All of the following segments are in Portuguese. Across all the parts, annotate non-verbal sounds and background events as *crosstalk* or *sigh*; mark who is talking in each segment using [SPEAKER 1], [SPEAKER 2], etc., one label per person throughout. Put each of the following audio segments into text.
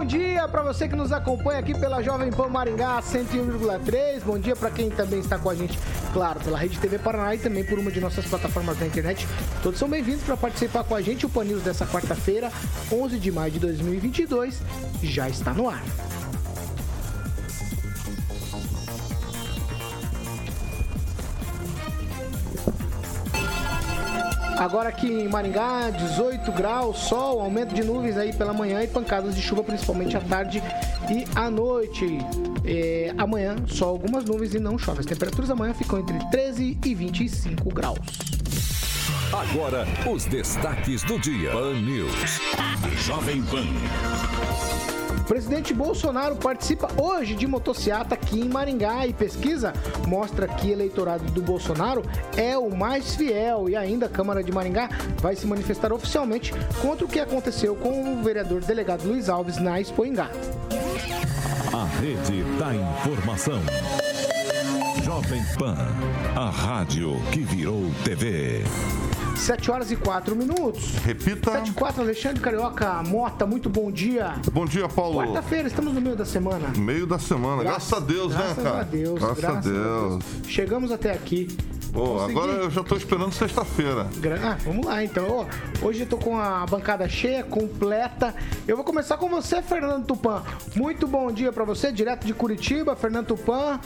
[SPEAKER 1] Bom dia para você que nos acompanha aqui pela Jovem Pan Maringá 101,3. Bom dia para quem também está com a gente, claro, pela Rede TV Paraná e também por uma de nossas plataformas da internet. Todos são bem-vindos para participar com a gente. O Pan News dessa quarta-feira, 11 de maio de 2022, já está no ar. Agora aqui em Maringá, 18 graus, sol, aumento de nuvens aí pela manhã e pancadas de chuva, principalmente à tarde e à noite. É, amanhã, só algumas nuvens e não chove. As temperaturas amanhã ficam entre 13 e 25 graus.
[SPEAKER 2] Agora, os destaques do dia. Pan News. Jovem Pan.
[SPEAKER 1] Presidente Bolsonaro participa hoje de motociata aqui em Maringá e pesquisa mostra que eleitorado do Bolsonaro é o mais fiel e ainda a Câmara de Maringá vai se manifestar oficialmente contra o que aconteceu com o vereador delegado Luiz Alves na Expoingá.
[SPEAKER 2] A rede da informação. Jovem Pan, a rádio que virou TV.
[SPEAKER 1] 7 horas e 4 minutos.
[SPEAKER 3] Repita.
[SPEAKER 1] 7 e 4, Alexandre Carioca Mota, muito bom dia.
[SPEAKER 3] Bom dia, Paulo.
[SPEAKER 1] Quarta-feira, estamos no meio da semana.
[SPEAKER 3] Meio da semana. Graças, a Deus,
[SPEAKER 1] graças
[SPEAKER 3] né, cara?
[SPEAKER 1] A Deus,
[SPEAKER 3] graças,
[SPEAKER 1] graças
[SPEAKER 3] a Deus.
[SPEAKER 1] Chegamos até aqui.
[SPEAKER 3] Pô,
[SPEAKER 1] Consegui.
[SPEAKER 3] agora eu já tô esperando sexta-feira.
[SPEAKER 1] Ah, vamos lá então. Hoje eu tô com a bancada cheia, completa. Eu vou começar com você, Fernando Tupan. Muito bom dia pra você, direto de Curitiba, Fernando Tupan.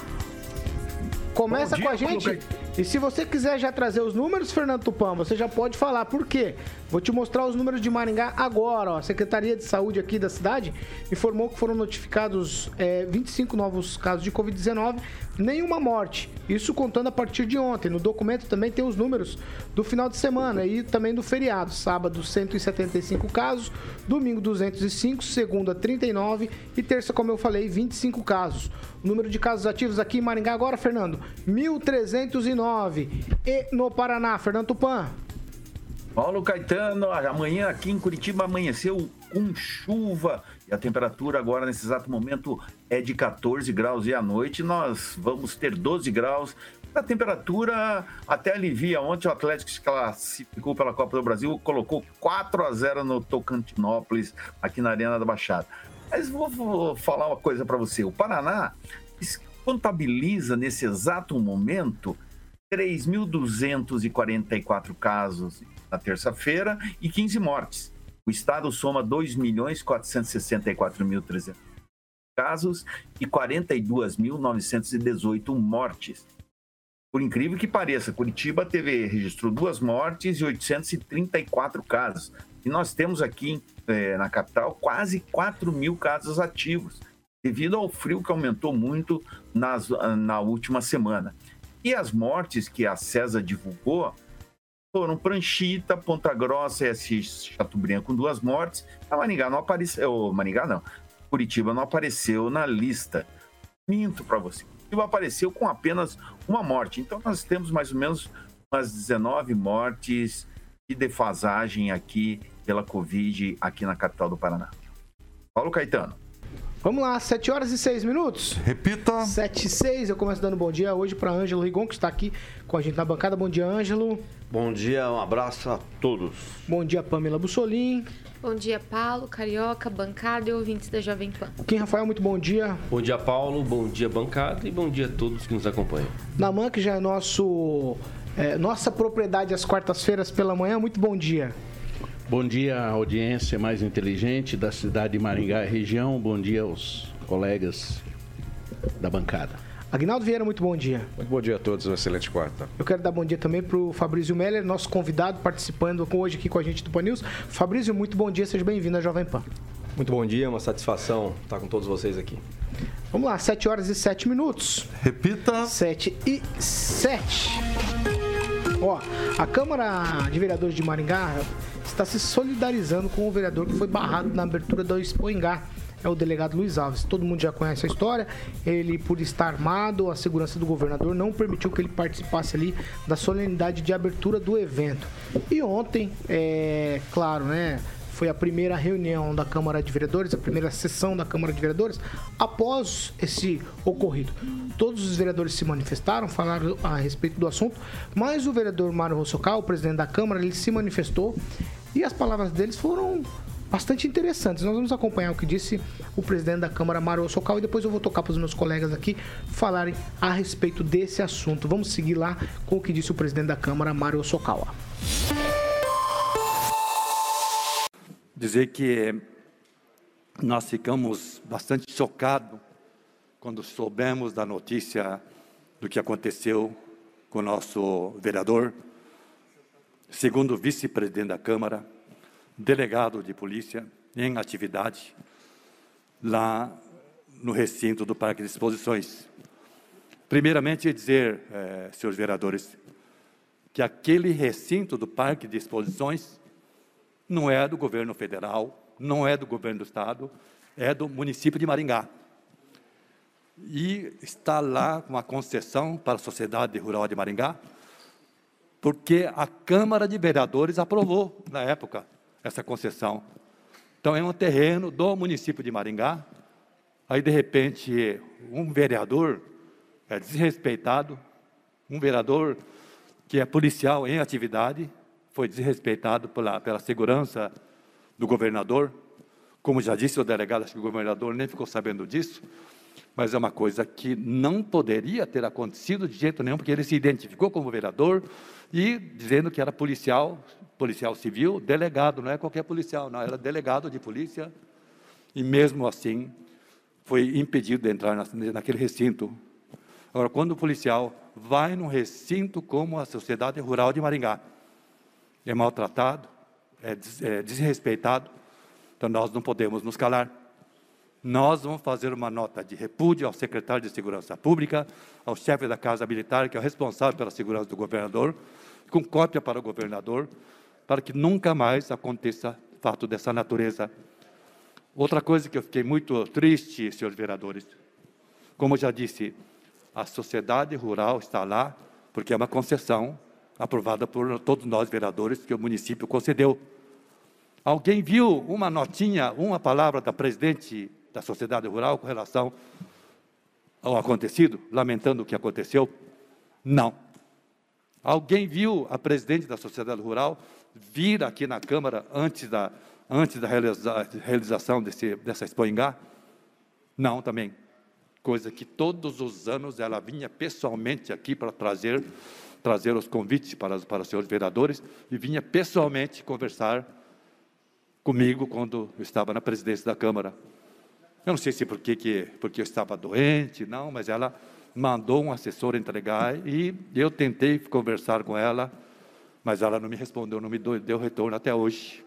[SPEAKER 1] Começa
[SPEAKER 4] dia,
[SPEAKER 1] com a gente.
[SPEAKER 4] Paulo
[SPEAKER 1] E se você quiser já trazer os números, Fernando Tupan, você já pode falar. Por quê? Vou te mostrar os números de Maringá agora. Ó. A Secretaria de Saúde aqui da cidade informou que foram notificados é, 25 novos casos de Covid-19, nenhuma morte. Isso contando a partir de ontem. No documento também tem os números do final de semana e também do feriado. Sábado, 175 casos, domingo, 205, segunda, 39 e terça, como eu falei, 25 casos. O número de casos ativos aqui em Maringá agora, Fernando, 1.309. E no Paraná, Fernando Tupan.
[SPEAKER 4] Paulo Caetano, amanhã aqui em Curitiba amanheceu com chuva a temperatura agora nesse exato momento é de 14 graus e à noite nós vamos ter 12 graus. A temperatura até alivia. Ontem o Atlético se classificou pela Copa do Brasil, colocou 4 a 0 no Tocantinópolis, aqui na Arena da Baixada. Mas vou, vou falar uma coisa para você. O Paraná contabiliza nesse exato momento 3.244 casos na terça-feira e 15 mortes. O estado soma 2.464.300 casos e 42.918 mortes. Por incrível que pareça, Curitiba teve registrou duas mortes e 834 casos. E nós temos aqui eh, na capital quase 4 mil casos ativos, devido ao frio que aumentou muito nas, na última semana. E as mortes que a CESA divulgou foram Pranchita, Ponta Grossa e S. Chateaubriand com duas mortes. A Maringá não apareceu. Maringá não. Curitiba não apareceu na lista. Minto para você. Curitiba apareceu com apenas uma morte. Então nós temos mais ou menos umas 19 mortes de defasagem aqui pela Covid aqui na capital do Paraná. Paulo Caetano.
[SPEAKER 1] Vamos lá, 7 horas e 6 minutos.
[SPEAKER 3] Repita.
[SPEAKER 1] 7 e 6, eu começo dando bom dia hoje para Ângelo Rigon, que está aqui com a gente na bancada. Bom dia, Ângelo.
[SPEAKER 5] Bom dia, um abraço a todos.
[SPEAKER 1] Bom dia, Pamela Bussolim.
[SPEAKER 6] Bom dia, Paulo, Carioca, bancada e ouvintes da Jovem Pan.
[SPEAKER 1] Kim Rafael, muito bom dia.
[SPEAKER 7] Bom dia, Paulo. Bom dia, bancada. E bom dia a todos que nos acompanham.
[SPEAKER 1] Naman, que já é nosso, é, nossa propriedade às quartas-feiras pela manhã. Muito bom dia.
[SPEAKER 8] Bom dia audiência mais inteligente da cidade de Maringá e região. Bom dia aos colegas da bancada.
[SPEAKER 1] Agnaldo Vieira, muito bom dia.
[SPEAKER 9] Muito bom dia a todos, uma excelente quarta.
[SPEAKER 1] Eu quero dar bom dia também para o Fabrício Meller, nosso convidado participando hoje aqui com a gente do Pan News. Fabrício, muito bom dia, seja bem-vindo à Jovem Pan.
[SPEAKER 9] Muito bom dia, uma satisfação estar com todos vocês aqui.
[SPEAKER 1] Vamos lá, 7 horas e 7 minutos.
[SPEAKER 3] Repita.
[SPEAKER 1] 7 e 7. Ó, a Câmara de Vereadores de Maringá está se solidarizando com o vereador que foi barrado na abertura do Expo Engá. É o delegado Luiz Alves. Todo mundo já conhece a história. Ele, por estar armado, a segurança do governador não permitiu que ele participasse ali da solenidade de abertura do evento. E ontem, é claro, né? foi a primeira reunião da Câmara de Vereadores, a primeira sessão da Câmara de Vereadores, após esse ocorrido. Todos os vereadores se manifestaram, falaram a respeito do assunto, mas o vereador Mário Rossocal, o presidente da Câmara, ele se manifestou e as palavras deles foram bastante interessantes. Nós vamos acompanhar o que disse o presidente da Câmara, Mário Socal, e depois eu vou tocar para os meus colegas aqui falarem a respeito desse assunto. Vamos seguir lá com o que disse o presidente da Câmara, Mário Socal
[SPEAKER 10] dizer que nós ficamos bastante chocados quando soubemos da notícia do que aconteceu com o nosso vereador, segundo vice-presidente da Câmara, delegado de polícia em atividade lá no recinto do Parque de Exposições. Primeiramente, dizer, eh, senhores vereadores, que aquele recinto do Parque de Exposições não é do governo federal, não é do governo do estado, é do município de Maringá. E está lá com uma concessão para a Sociedade Rural de Maringá, porque a Câmara de Vereadores aprovou, na época, essa concessão. Então, é um terreno do município de Maringá. Aí, de repente, um vereador é desrespeitado, um vereador que é policial em atividade, foi desrespeitado pela, pela segurança do governador. Como já disse o delegado, acho que o governador nem ficou sabendo disso, mas é uma coisa que não poderia ter acontecido de jeito nenhum, porque ele se identificou como vereador e dizendo que era policial, policial civil, delegado, não é qualquer policial, não, era delegado de polícia, e mesmo assim foi impedido de entrar naquele recinto. Agora, quando o policial vai num recinto como a Sociedade Rural de Maringá, é maltratado, é, é desrespeitado, então nós não podemos nos calar. Nós vamos fazer uma nota de repúdio ao secretário de Segurança Pública, ao chefe da Casa Militar, que é o responsável pela segurança do governador, com cópia para o governador, para que nunca mais aconteça fato dessa natureza. Outra coisa que eu fiquei muito triste, senhores vereadores, como já disse, a sociedade rural está lá porque é uma concessão aprovada por todos nós vereadores que o município concedeu. Alguém viu uma notinha, uma palavra da presidente da sociedade rural com relação ao acontecido, lamentando o que aconteceu? Não. Alguém viu a presidente da sociedade rural vir aqui na Câmara antes da, antes da realiza, realização desse, dessa Expo Ingá? Não, também. Coisa que todos os anos ela vinha pessoalmente aqui para trazer trazer os convites para, para os senhores vereadores e vinha pessoalmente conversar comigo quando eu estava na presidência da Câmara. Eu não sei se porque, que, porque eu estava doente, não, mas ela mandou um assessor entregar e eu tentei conversar com ela, mas ela não me respondeu, não me deu retorno até hoje.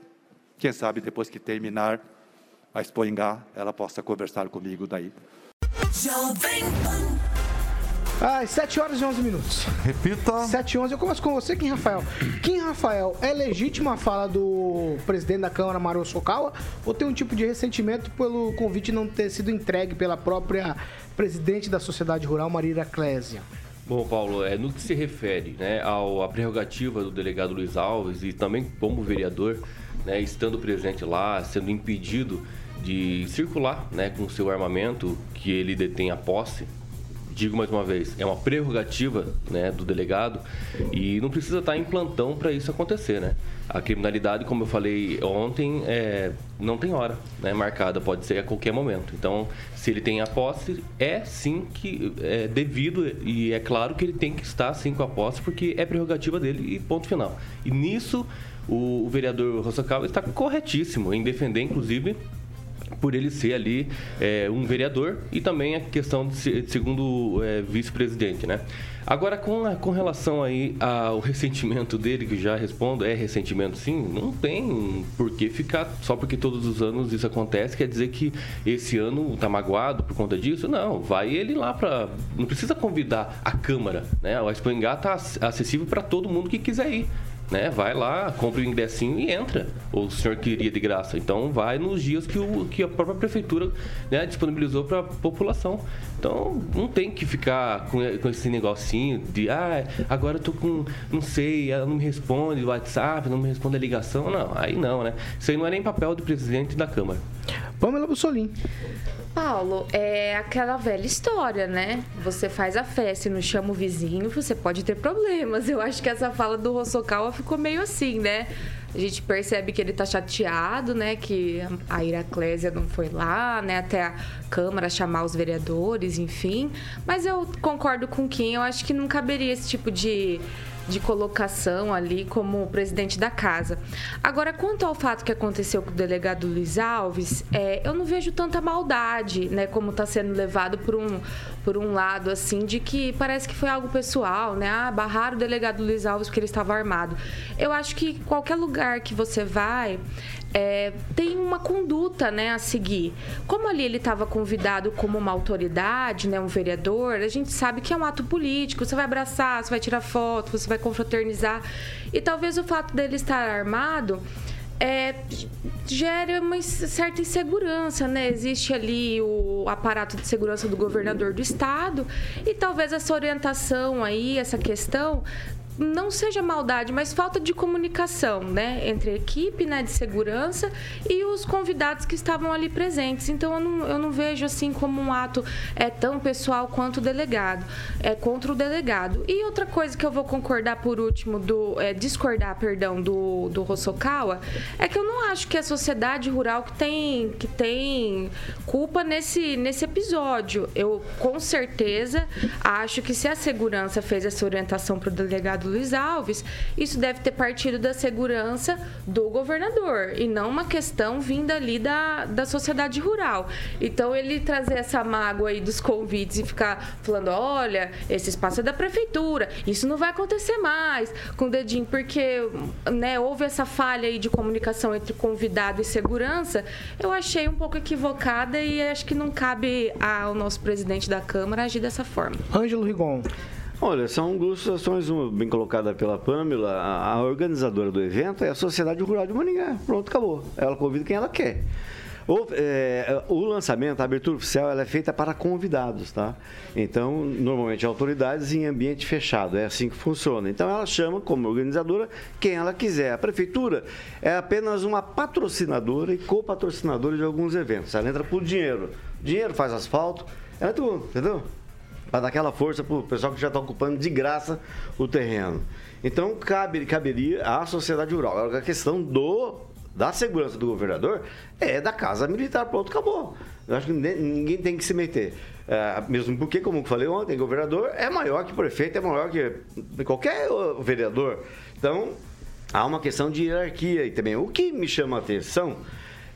[SPEAKER 10] Quem sabe depois que terminar a Expoingá, ela possa conversar comigo daí. Jovem Pan.
[SPEAKER 1] Às 7 horas e 11 minutos.
[SPEAKER 3] Repita.
[SPEAKER 1] 7 e 11. Eu começo com você, Kim Rafael. Kim Rafael, é legítima a fala do presidente da Câmara, Mario Sokawa, ou tem um tipo de ressentimento pelo convite não ter sido entregue pela própria presidente da Sociedade Rural, Maria Clésia?
[SPEAKER 7] Bom, Paulo, é, no que se refere né, ao, à prerrogativa do delegado Luiz Alves e também como vereador, né, estando presente lá, sendo impedido de circular né, com o seu armamento que ele detém a posse, digo mais uma vez, é uma prerrogativa né, do delegado e não precisa estar em plantão para isso acontecer, né? A criminalidade, como eu falei ontem, é, não tem hora né, marcada, pode ser a qualquer momento. Então, se ele tem a posse, é sim que é devido e é claro que ele tem que estar sim com a posse porque é prerrogativa dele e ponto final. E nisso o, o vereador Rossacal está corretíssimo em defender, inclusive, por ele ser ali é, um vereador e também a questão de, de segundo é, vice-presidente, né? Agora, com, a, com relação aí ao ressentimento dele, que já respondo, é ressentimento sim, não tem por que ficar, só porque todos os anos isso acontece, quer dizer que esse ano tá magoado por conta disso? Não, vai ele lá para Não precisa convidar a Câmara, né? O Expo tá acessível para todo mundo que quiser ir. Né? Vai lá, compra o ingressinho e entra. O senhor queria de graça. Então vai nos dias que, o, que a própria prefeitura né, disponibilizou para a população. Então não tem que ficar com, com esse negocinho de ah, agora eu tô com. não sei, ela não me responde o WhatsApp, não me responde a ligação. Não, aí não, né? Isso aí não é nem papel do presidente da Câmara.
[SPEAKER 1] Pamela Bussolim.
[SPEAKER 6] Paulo, é aquela velha história, né? Você faz a festa e não chama o vizinho, você pode ter problemas. Eu acho que essa fala do Rossokawa ficou meio assim, né? A gente percebe que ele tá chateado, né? Que a Iraclésia não foi lá, né? Até a Câmara chamar os vereadores, enfim. Mas eu concordo com quem. Eu acho que não caberia esse tipo de de colocação ali como presidente da casa. Agora, quanto ao fato que aconteceu com o delegado Luiz Alves, é, eu não vejo tanta maldade, né, como está sendo levado por um, por um lado, assim, de que parece que foi algo pessoal, né? Ah, barraram o delegado Luiz Alves porque ele estava armado. Eu acho que qualquer lugar que você vai, é, tem uma conduta né, a seguir. Como ali ele estava convidado como uma autoridade, né, um vereador, a gente sabe que é um ato político. Você vai abraçar, você vai tirar foto, você vai confraternizar. E talvez o fato dele estar armado é, gera uma certa insegurança, né? Existe ali o aparato de segurança do governador do estado e talvez essa orientação aí, essa questão não seja maldade, mas falta de comunicação, né, entre a equipe, né, de segurança e os convidados que estavam ali presentes. Então eu não, eu não vejo assim como um ato é tão pessoal quanto o delegado, é contra o delegado. E outra coisa que eu vou concordar por último do é, discordar, perdão, do do Hosokawa, é que eu não acho que a sociedade rural que tem que tem culpa nesse nesse episódio. Eu com certeza acho que se a segurança fez essa orientação para o delegado Luiz Alves, isso deve ter partido da segurança do governador e não uma questão vinda ali da, da sociedade rural. Então, ele trazer essa mágoa aí dos convites e ficar falando: olha, esse espaço é da prefeitura, isso não vai acontecer mais, com o dedinho, porque né, houve essa falha aí de comunicação entre convidado e segurança, eu achei um pouco equivocada e acho que não cabe ao nosso presidente da Câmara agir dessa forma.
[SPEAKER 1] Ângelo Rigon.
[SPEAKER 5] Olha, são duas situações, uma bem colocada pela Pamela. A, organizadora do evento é a Sociedade Rural de Maningá. Pronto, acabou. Ela convida quem ela quer. O, é, o, lançamento, a abertura oficial, ela é feita para convidados, tá? Então, normalmente autoridades em ambiente fechado, é assim que funciona. Então, ela chama como organizadora quem ela quiser. A prefeitura é apenas uma patrocinadora e copatrocinadora de alguns eventos. Ela entra por dinheiro. Dinheiro faz asfalto, ela é tudo, entendeu? Para dar aquela força para o pessoal que já está ocupando de graça o terreno. Então, cabe, caberia à sociedade rural. Agora, a questão do, da segurança do governador é da Casa Militar. Pronto, acabou. Eu acho que ninguém tem que se meter. É, mesmo porque, como eu falei ontem, governador é maior que prefeito, é maior que qualquer vereador. Então, há uma questão de hierarquia aí também. O que me chama a atenção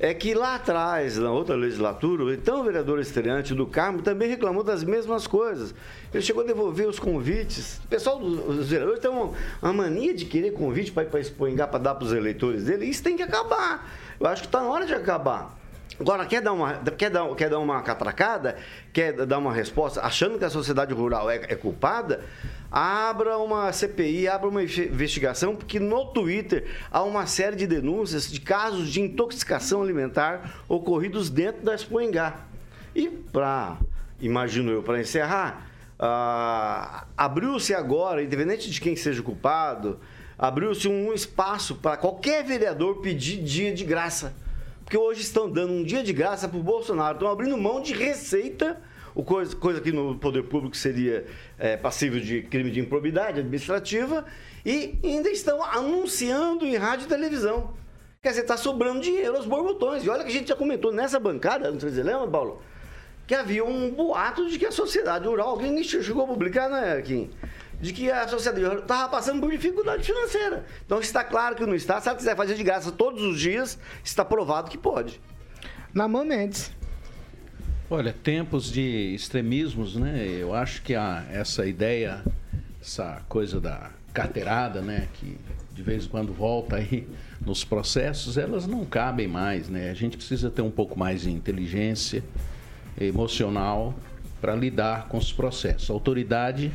[SPEAKER 5] é que lá atrás, na outra legislatura, o então vereador estreante do Carmo também reclamou das mesmas coisas. Ele chegou a devolver os convites. O pessoal dos vereadores tem uma, mania de querer convite para ir para Expoingá para dar para os eleitores dele. Isso tem que acabar. Eu acho que está na hora de acabar. Agora, quer dar, uma, quer, dar, quer dar uma catracada? Quer dar uma resposta achando que a sociedade rural é, é culpada? Abra uma CPI, abra uma investigação, porque no Twitter há uma série de denúncias de casos de intoxicação alimentar ocorridos dentro da Expoingá. E para, imagino eu, para encerrar, uh, abriu-se agora, independente de quem seja o culpado, abriu-se um espaço para qualquer vereador pedir dia de graça. Porque hoje estão dando um dia de graça para o Bolsonaro, estão abrindo mão de receita o coisa, coisa que no poder público seria é, passível de crime de improbidade administrativa, e ainda estão anunciando em rádio e televisão. Quer dizer, está sobrando dinheiro aos borbotões. E olha que a gente já comentou nessa bancada, não sei se você lembra, Paulo, que havia um boato de que a sociedade rural, alguém chegou a publicar, né, Kim? De que a sociedade estava passando por dificuldade financeira. Então está claro que não está. Se ela quiser fazer de graça todos os dias, está provado que pode.
[SPEAKER 1] Na mão Mendes.
[SPEAKER 8] Olha, tempos de extremismos, né? Eu acho que a, essa ideia, essa coisa da carteirada, né? Que de vez em quando volta aí *laughs* nos processos, elas não cabem mais, né? A gente precisa ter um pouco mais de inteligência emocional para lidar com os processos. Autoridade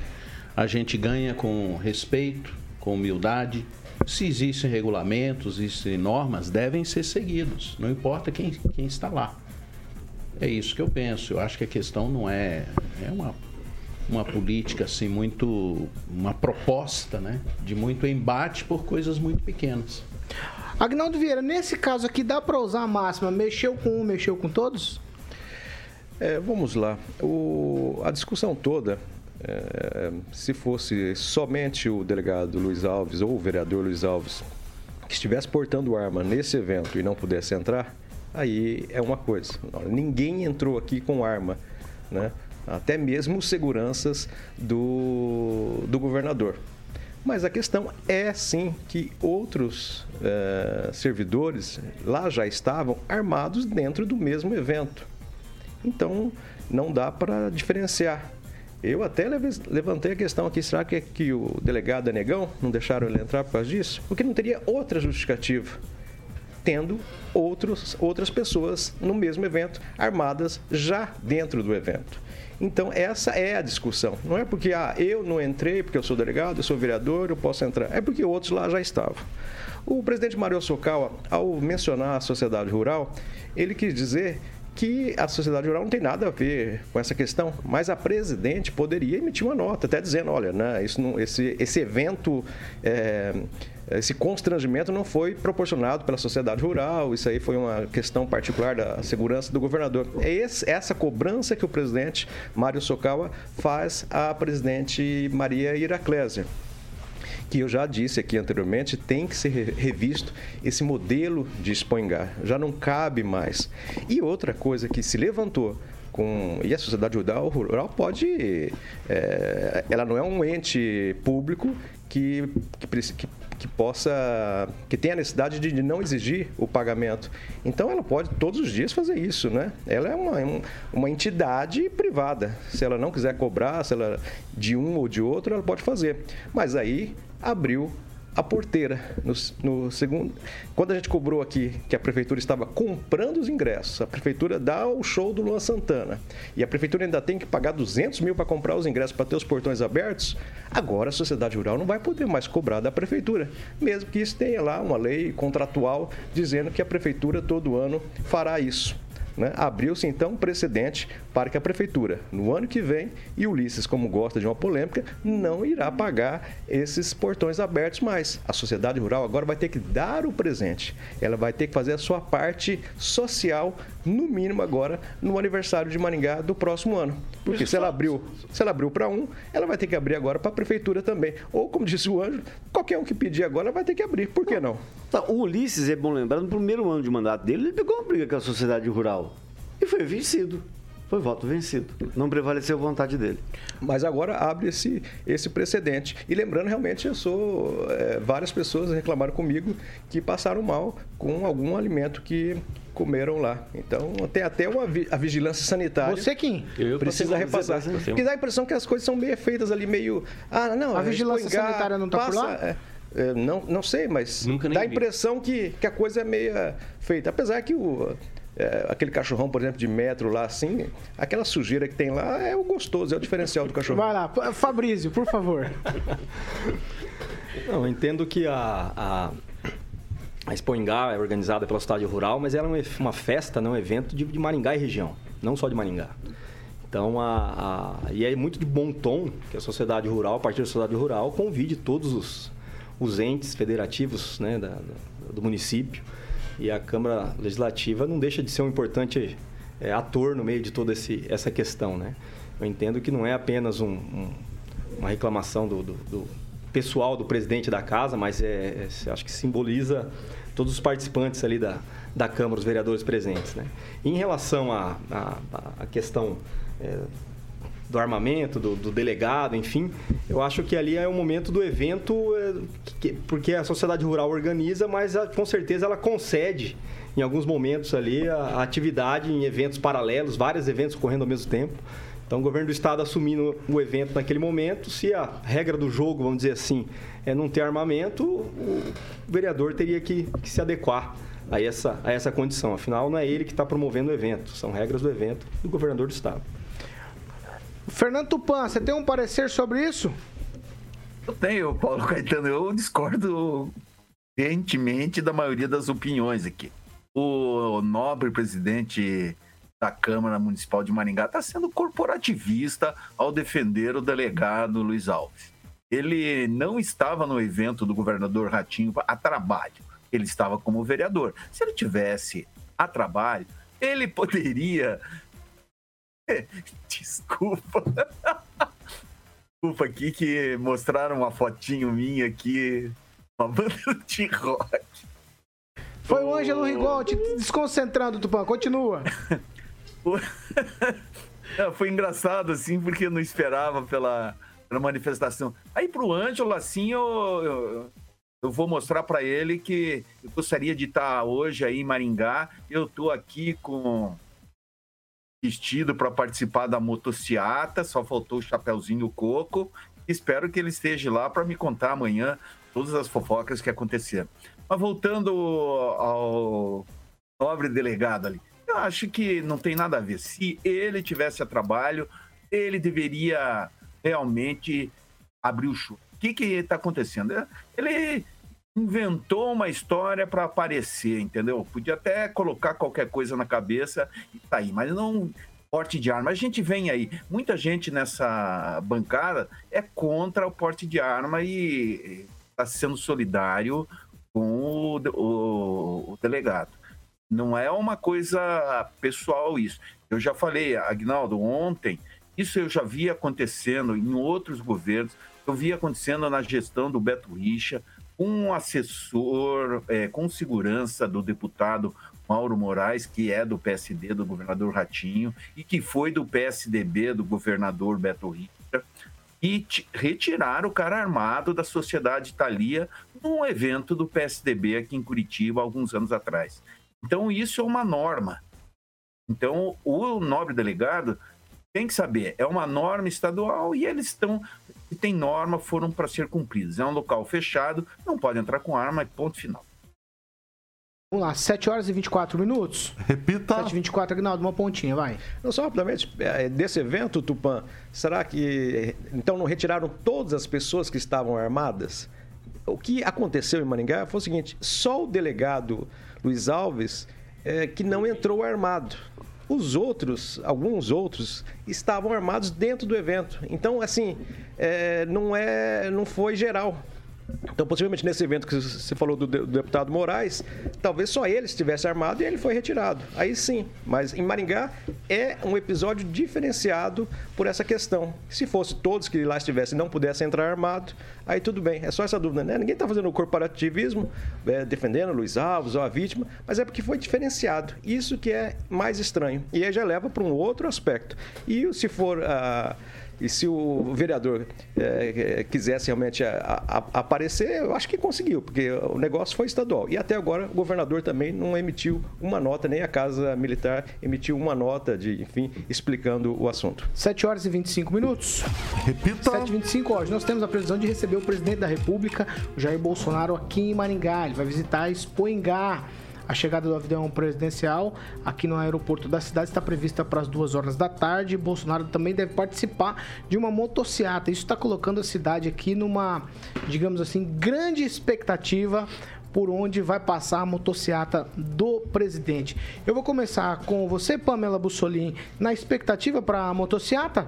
[SPEAKER 8] a gente ganha com respeito, com humildade, Se existem regulamentos, existem normas, devem ser seguidos. Não importa quem, quem está lá. É isso que eu penso. Eu acho que a questão não é. É uma, uma política assim muito. uma proposta, né? De muito embate por coisas muito pequenas.
[SPEAKER 1] Agnaldo Vieira, nesse caso aqui dá para usar a máxima mexeu com um, mexeu com todos?
[SPEAKER 9] É, vamos lá. O, a discussão toda, é, se fosse somente o delegado Luiz Alves ou o vereador Luiz Alves que estivesse portando arma nesse evento e não pudesse entrar, aí é uma coisa. Ninguém entrou aqui com arma, né? Até mesmo seguranças do, do governador. Mas a questão é sim que outros é, servidores lá já estavam armados dentro do mesmo evento. Então não dá para diferenciar. Eu até levantei a questão aqui, será que, é que o delegado é negão? Não deixaram ele entrar por causa disso? Porque não teria outra justificativa, tendo outros, outras pessoas no mesmo evento, armadas já dentro do evento. Então, essa é a discussão. Não é porque ah, eu não entrei porque eu sou delegado, eu sou vereador, eu posso entrar. É porque outros lá já estavam. O presidente Mario Sokawa, ao mencionar a sociedade rural, ele quis dizer que a sociedade rural não tem nada a ver com essa questão, mas a presidente poderia emitir uma nota, até dizendo, olha, né, isso não, esse, esse evento, é, esse constrangimento não foi proporcionado pela sociedade rural, isso aí foi uma questão particular da segurança do governador. É esse, essa cobrança que o presidente Mário Sokawa faz à presidente Maria Iraclésia que eu já disse aqui anteriormente, tem que ser revisto esse modelo de Expoingar. Já não cabe mais. E outra coisa que se levantou com, e a sociedade rural, rural pode. É, ela não é um ente público que, que, que, que, possa. que tenha a necessidade de, não exigir o pagamento. Então ela pode todos os dias fazer isso, né? Ela é uma, uma entidade privada. Se ela não quiser cobrar, se ela de um ou de outro, ela pode fazer. Mas aí abriu a porteira no, no, segundo. Quando a gente cobrou aqui que a prefeitura estava comprando os ingressos, a prefeitura dá o show do Luan Santana e a prefeitura ainda tem que pagar 200 mil para comprar os ingressos para ter os portões abertos. Agora a sociedade rural não vai poder mais cobrar da prefeitura, mesmo que isso tenha lá uma lei contratual dizendo que a prefeitura todo ano fará isso. Né? Abriu-se então um precedente para que a prefeitura, no ano que vem, e Ulisses, como gosta de uma polêmica, não irá pagar esses portões abertos mais. A sociedade rural agora vai ter que dar o presente. Ela vai ter que fazer a sua parte social, no mínimo agora, no aniversário de Maringá do próximo ano. Porque se ela abriu, se ela abriu para um, ela vai ter que abrir agora para a prefeitura também. Ou, como disse o Anjo, qualquer um que pedir agora vai ter que abrir. Por que não?
[SPEAKER 5] O Ulisses, é bom lembrar, no primeiro ano de mandato dele, ele pegou uma briga com a sociedade rural e foi vencido. Foi voto vencido. Não prevaleceu a vontade dele.
[SPEAKER 9] Mas agora abre esse, esse precedente. E lembrando, realmente, eu sou. É, várias pessoas reclamaram comigo que passaram mal com algum alimento que comeram lá. Então tem até uma a vigilância sanitária.
[SPEAKER 1] Você quem?
[SPEAKER 9] Eu precisa repassar. Porque dá a impressão que as coisas são meio feitas ali, meio. Ah, não.
[SPEAKER 1] A vigilância sanitária não está por lá? É,
[SPEAKER 9] é, não, não sei, mas dá a impressão que, que a coisa é meio feita. Apesar que o é, aquele cachorrão, por exemplo, de metro lá, assim, aquela sujeira que tem lá é o gostoso, é o diferencial do cachorro.
[SPEAKER 1] Vai lá, Fabrício, por favor.
[SPEAKER 9] Não, eu entendo que a, a, a Expo Ingá é organizada pela cidade rural, mas ela é uma festa, não um evento de, de Maringá e região, não só de Maringá. Então, a, a, e é muito de bom tom que a sociedade rural, a partir da sociedade rural, convide todos os, os entes federativos né, da, do município e a Câmara Legislativa não deixa de ser um importante é, ator no meio de toda esse, essa questão. Né? Eu entendo que não é apenas um, um, uma reclamação do, do, do, pessoal do presidente da casa, mas é, é, acho que simboliza todos os participantes ali da, da Câmara, os vereadores presentes. Né? Em relação à questão é, do armamento, do, do, delegado, enfim. Eu acho que ali é o momento do evento, é, que, porque a sociedade rural organiza, mas a, com certeza ela concede em alguns momentos ali a, a, atividade em eventos paralelos, vários eventos correndo ao mesmo tempo. Então, o governo do estado assumindo o evento naquele momento, se a regra do jogo, vamos dizer assim, é não ter armamento, o vereador teria que, que se adequar a essa, a essa condição. Afinal, não é ele que está promovendo o evento, são regras do evento do governador do estado.
[SPEAKER 1] Fernando Tupan, você tem um parecer sobre isso?
[SPEAKER 4] Eu tenho, Paulo Caetano. Eu discordo diferentemente da maioria das opiniões aqui. O nobre presidente da Câmara Municipal de Maringá está sendo corporativista ao defender o delegado Luiz Alves. Ele não estava no evento do governador Ratinho a trabalho, ele estava como vereador. Se ele tivesse a trabalho, ele poderia. *laughs* Desculpa. Desculpa aqui que mostraram uma fotinho minha aqui, uma banda de rock.
[SPEAKER 1] Foi o Ângelo Rigol te desconcentrando, Tupã. Continua. *laughs*
[SPEAKER 4] Não, foi engraçado, assim, porque eu não esperava pela, pela manifestação. Aí pro Ângelo, assim, eu, eu, eu vou mostrar para ele que eu gostaria de estar hoje aí em Maringá. Eu tô aqui com vestido para participar da motociata, só faltou o chapéuzinho coco. Espero que ele esteja lá para me contar amanhã todas as fofocas que aconteceram. Mas voltando ao nobre delegado ali, eu acho que não tem nada a ver. Se ele tivesse a trabalho, ele deveria realmente abrir o show. O que está acontecendo? Ele inventou uma história para aparecer, entendeu? Podia até colocar qualquer coisa na cabeça e tá aí, mas não porte de arma. A gente vem aí, muita gente nessa bancada é contra o porte de arma e está sendo solidário com o, o, o delegado. Não é uma coisa pessoal isso. Eu já falei, Agnaldo, ontem, isso eu já vi acontecendo em outros governos, eu vi acontecendo na gestão do Beto Richa, com um assessor, é, com segurança do deputado Mauro Moraes, que é do PSD, do governador Ratinho, e que foi do PSDB, do governador Beto Richa, e retiraram o cara armado da Sociedade Italia num evento do PSDB aqui em Curitiba, alguns anos atrás. Então, isso é uma norma. Então, o nobre delegado tem que saber, é uma norma estadual e eles estão, se tem norma, foram para ser cumpridos. É um local fechado, não pode entrar com arma, ponto final.
[SPEAKER 1] Vamos lá, 7 horas e 24 minutos.
[SPEAKER 3] Repita.
[SPEAKER 1] 7 e 24, Agnaldo, uma pontinha, vai.
[SPEAKER 9] Não, só rapidamente, é, desse evento, Tupã, será que então não retiraram todas as pessoas que estavam armadas? O que aconteceu em Maringá foi o seguinte: só o delegado Luiz Alves é, que não entrou armado. Os outros, alguns outros, estavam armados dentro do evento. Então, assim, é, não é, não foi geral. Então, possivelmente nesse evento que você falou do, deputado Moraes, talvez só ele estivesse armado e ele foi retirado. Aí sim, mas em Maringá é um episódio diferenciado por essa questão. Se fosse todos que lá estivessem não pudessem entrar armado, aí tudo bem. É só essa dúvida, né? Ninguém está fazendo corporativismo, é, defendendo Luiz Alves ou a vítima, mas é porque foi diferenciado. Isso que é mais estranho. E aí já leva para um outro aspecto. E se for. Uh, e se o vereador é, quisesse realmente a, a, aparecer, eu acho que conseguiu, porque o negócio foi estadual. E até agora o governador também não emitiu uma nota, nem a Casa Militar emitiu uma nota de, enfim, explicando o assunto.
[SPEAKER 1] 7 horas e 25 minutos.
[SPEAKER 3] Repita.
[SPEAKER 1] 7 e 25 horas. Nós temos a previsão de receber o presidente da República, Jair Bolsonaro, aqui em Maringá. Ele vai visitar Expoingá. A chegada do avião presidencial aqui no aeroporto da cidade está prevista para as duas horas da tarde. Bolsonaro também deve participar de uma motociata. Isso está colocando a cidade aqui numa, digamos assim, grande expectativa por onde vai passar a motociata do presidente. Eu vou começar com você, Pamela Bussolini, na expectativa para a motociata?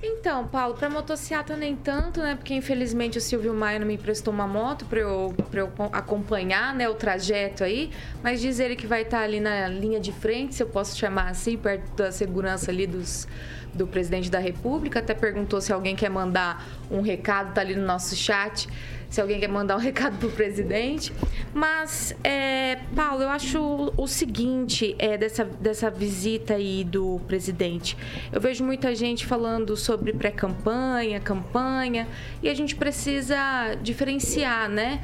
[SPEAKER 6] Então, Paulo, para motocicleta nem tanto, né? Porque infelizmente o Silvio Maia não me emprestou uma moto para eu, eu acompanhar né, o trajeto aí. Mas diz ele que vai estar tá ali na linha de frente, se eu posso chamar assim, perto da segurança ali dos, do presidente da República. Até perguntou se alguém quer mandar um recado, tá ali no nosso chat se alguém quer mandar um *laughs* recado pro presidente. Mas, é, Paulo, eu acho o seguinte é, dessa, dessa visita aí do presidente. Eu vejo muita gente falando sobre pré-campanha, campanha, e a gente precisa diferenciar, né?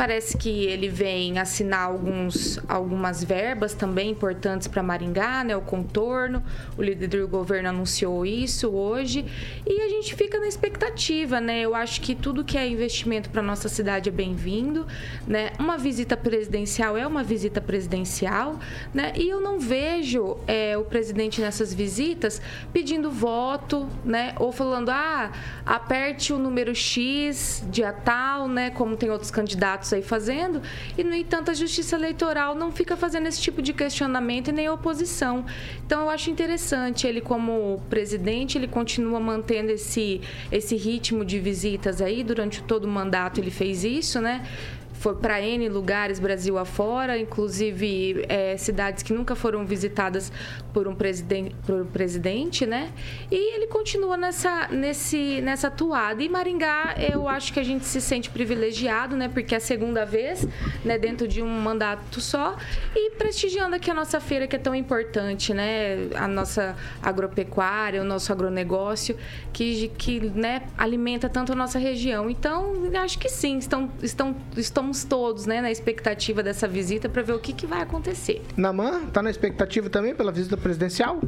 [SPEAKER 6] Parece que ele vem assinar alguns, algumas verbas também importantes para Maringá, né? O contorno. O líder do governo anunciou isso hoje. E a gente fica na expectativa, né? Eu acho que tudo que é investimento para nossa cidade é bem-vindo, né? Uma visita presidencial é uma visita presidencial, né? E eu não vejo é, o presidente nessas visitas pedindo voto, né? Ou falando, ah, aperte o número X, dia tal, né? Como tem outros candidatos passos aí fazendo, e no entanto a Justiça Eleitoral não fica fazendo esse tipo de questionamento e nem oposição. Então eu acho interessante ele como presidente, ele continua mantendo esse esse ritmo de visitas aí durante todo o mandato ele fez isso, né? Foi para N lugares Brasil afora, inclusive é, cidades que nunca foram visitadas por um, presidente, por um presidente, né? E ele continua nessa, nesse, nessa toada. E Maringá, eu acho que a gente se sente privilegiado, né? Porque é a segunda vez, né? Dentro de um mandato só. E prestigiando aqui a nossa feira, que é tão importante, né? A nossa agropecuária, o nosso agronegócio, que, que né? alimenta tanto a nossa região. Então, acho que sim, estão, estão, estão estamos todos né, na expectativa dessa visita para ver o que, que vai acontecer.
[SPEAKER 1] Namã, está na expectativa também pela visita presidencial?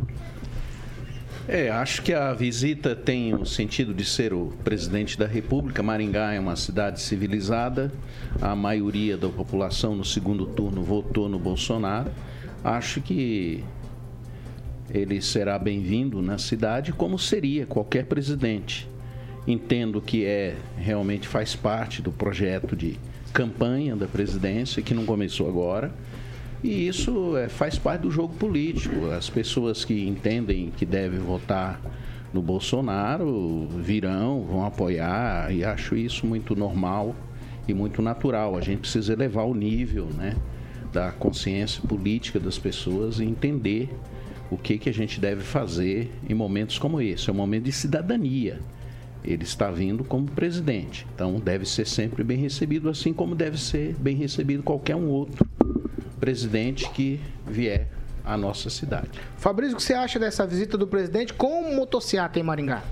[SPEAKER 8] É, acho que a visita tem o sentido de ser o presidente da República. Maringá é uma cidade civilizada. A maioria da população no segundo turno votou no Bolsonaro. Acho que ele será bem-vindo na cidade, como seria qualquer presidente. Entendo que é realmente faz parte do projeto de campanha da presidência, que não começou agora. E isso é, faz parte do jogo político. As pessoas que entendem que devem votar no Bolsonaro virão, vão apoiar, e acho isso muito normal e muito natural. A gente precisa elevar o nível né, da consciência política das pessoas e entender o que, que a gente deve fazer em momentos como esse. É um momento de cidadania ele está vindo como presidente. Então deve ser sempre bem recebido, assim como deve ser bem recebido qualquer um outro presidente que vier à nossa cidade.
[SPEAKER 1] Fabrício, o que você acha dessa visita do presidente com motocicleta em Maringá?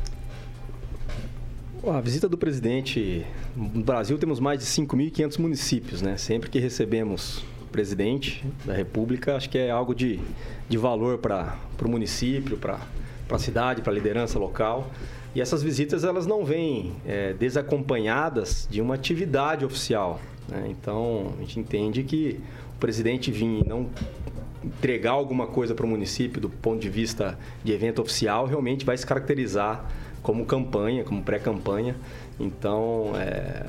[SPEAKER 11] A visita do presidente, no Brasil temos mais de 5.500 municípios, né? Sempre que recebemos o presidente da República, acho que é algo de, de valor para o município, para a cidade, para a liderança local. E essas visitas elas não vêm é, desacompanhadas de uma atividade oficial. Né? Então a gente entende que o presidente vir não entregar alguma coisa para o município do ponto de vista de evento oficial realmente vai se caracterizar como campanha, como pré-campanha. Então, é,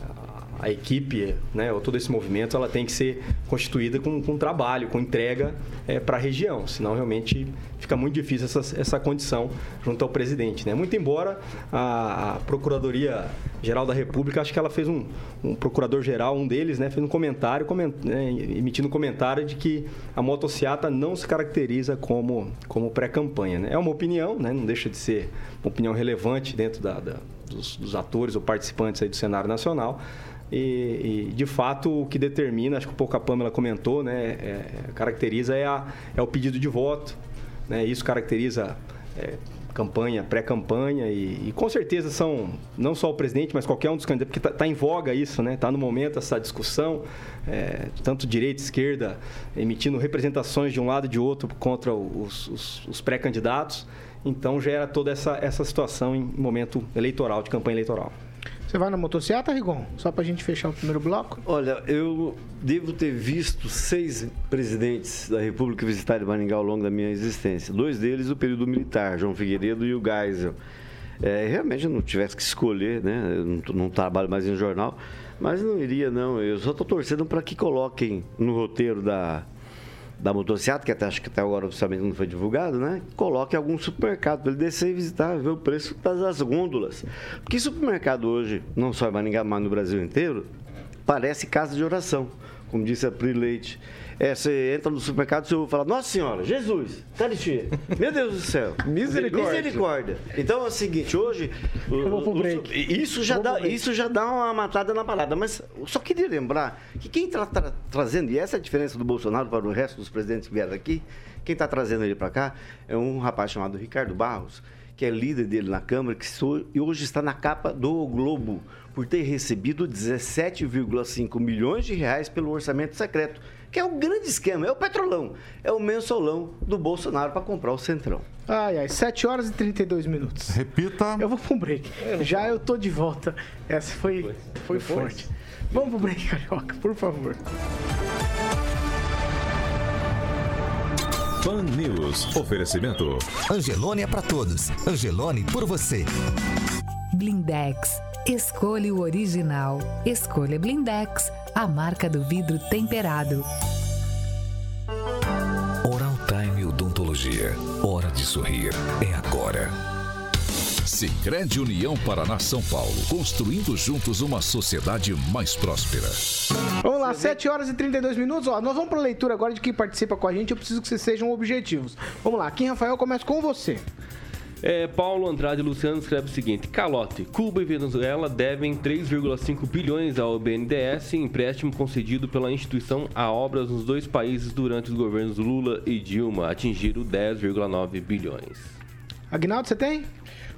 [SPEAKER 11] a equipe, né, ou todo esse movimento, ela tem que ser constituída com, com trabalho, com entrega é, para a região, senão realmente fica muito difícil essa, essa condição junto ao presidente. Né? Muito embora a, a Procuradoria Geral da República, acho que ela fez um, um procurador-geral, um deles, né, fez um comentário, coment, né, emitindo um comentário de que a motociata não se caracteriza como, como pré-campanha. Né? É uma opinião, né, não deixa de ser uma opinião relevante dentro da, da dos, dos atores ou participantes aí do cenário nacional, e, e, de fato, o que determina, acho que pouco a Pamela comentou, né, é, caracteriza é, a, é o pedido de voto. Né, isso caracteriza é, campanha, pré-campanha e, e, com certeza são não só o presidente, mas qualquer um dos candidatos, porque está tá em voga isso, né? Está no momento essa discussão, é, tanto direita esquerda emitindo representações de um lado e de outro contra os, os, os pré-candidatos. Então gera toda essa, essa situação em momento eleitoral, de campanha eleitoral.
[SPEAKER 1] Você vai na motocicleta, Rigon? Só pra gente fechar o primeiro bloco?
[SPEAKER 5] Olha, eu devo ter visto seis presidentes da República visitarem Maringá ao longo da minha existência. Dois deles o período militar, João Figueiredo e o Geisel. É, realmente eu não tivesse que escolher, né? Eu não, não trabalho mais em jornal, mas não iria, não. Eu só estou torcendo para que coloquem no roteiro da, da motocicleta, que até acho que até agora oficialmente não foi divulgado, né? Coloque algum supermercado para ele descer e visitar, ver o preço das gôndolas. Porque supermercado hoje, não só em Maringá, mas no Brasil inteiro, parece casa de oração, como disse a Pri Leite. É, você entra no supermercado e você fala, Nossa Senhora, Jesus, caristia, meu Deus do céu. *laughs*
[SPEAKER 1] Misericórdia.
[SPEAKER 5] Misericórdia. Então é o seguinte, hoje.
[SPEAKER 1] Pro break.
[SPEAKER 5] isso, já dá, isso já dá uma matada na parada. Mas só queria lembrar que quem está tra trazendo, e essa é a diferença do Bolsonaro para o resto dos presidentes que vieram aqui, quem está trazendo ele para cá é um rapaz chamado Ricardo Barros, que é líder dele na Câmara, que e hoje está na capa do Globo, por ter recebido 17,5 milhões de reais pelo orçamento secreto que é o grande esquema, é o petrolão, é o mensolão do Bolsonaro para comprar o Centrão.
[SPEAKER 1] Ai, ai, 7 horas e 32 minutos.
[SPEAKER 3] Repita.
[SPEAKER 1] Eu vou pro break. Já eu tô de volta. Essa foi, foi forte. Vamos pro break, Carioca, por favor.
[SPEAKER 2] Pan News. Oferecimento.
[SPEAKER 12] Angelone é para todos. Angelone por você.
[SPEAKER 13] Blindex. Escolha o original. Escolha Blindex a marca do vidro temperado.
[SPEAKER 2] Oral Time Odontologia. Hora de sorrir. É agora. Sicredi União Paraná São Paulo, construindo juntos uma sociedade mais próspera.
[SPEAKER 1] Vamos lá, 7 horas e 32 minutos. Ó, nós vamos para a leitura agora de quem participa com a gente. Eu preciso que vocês sejam objetivos. Vamos lá, Kim Rafael, começa com você.
[SPEAKER 7] É, Paulo Andrade Luciano escreve o seguinte: Calote. Cuba e Venezuela devem 3,5 bilhões ao BNDES, empréstimo concedido pela instituição a obras nos dois países durante os governos Lula e Dilma, atingiram 10,9 bilhões.
[SPEAKER 1] Agnaldo, você tem?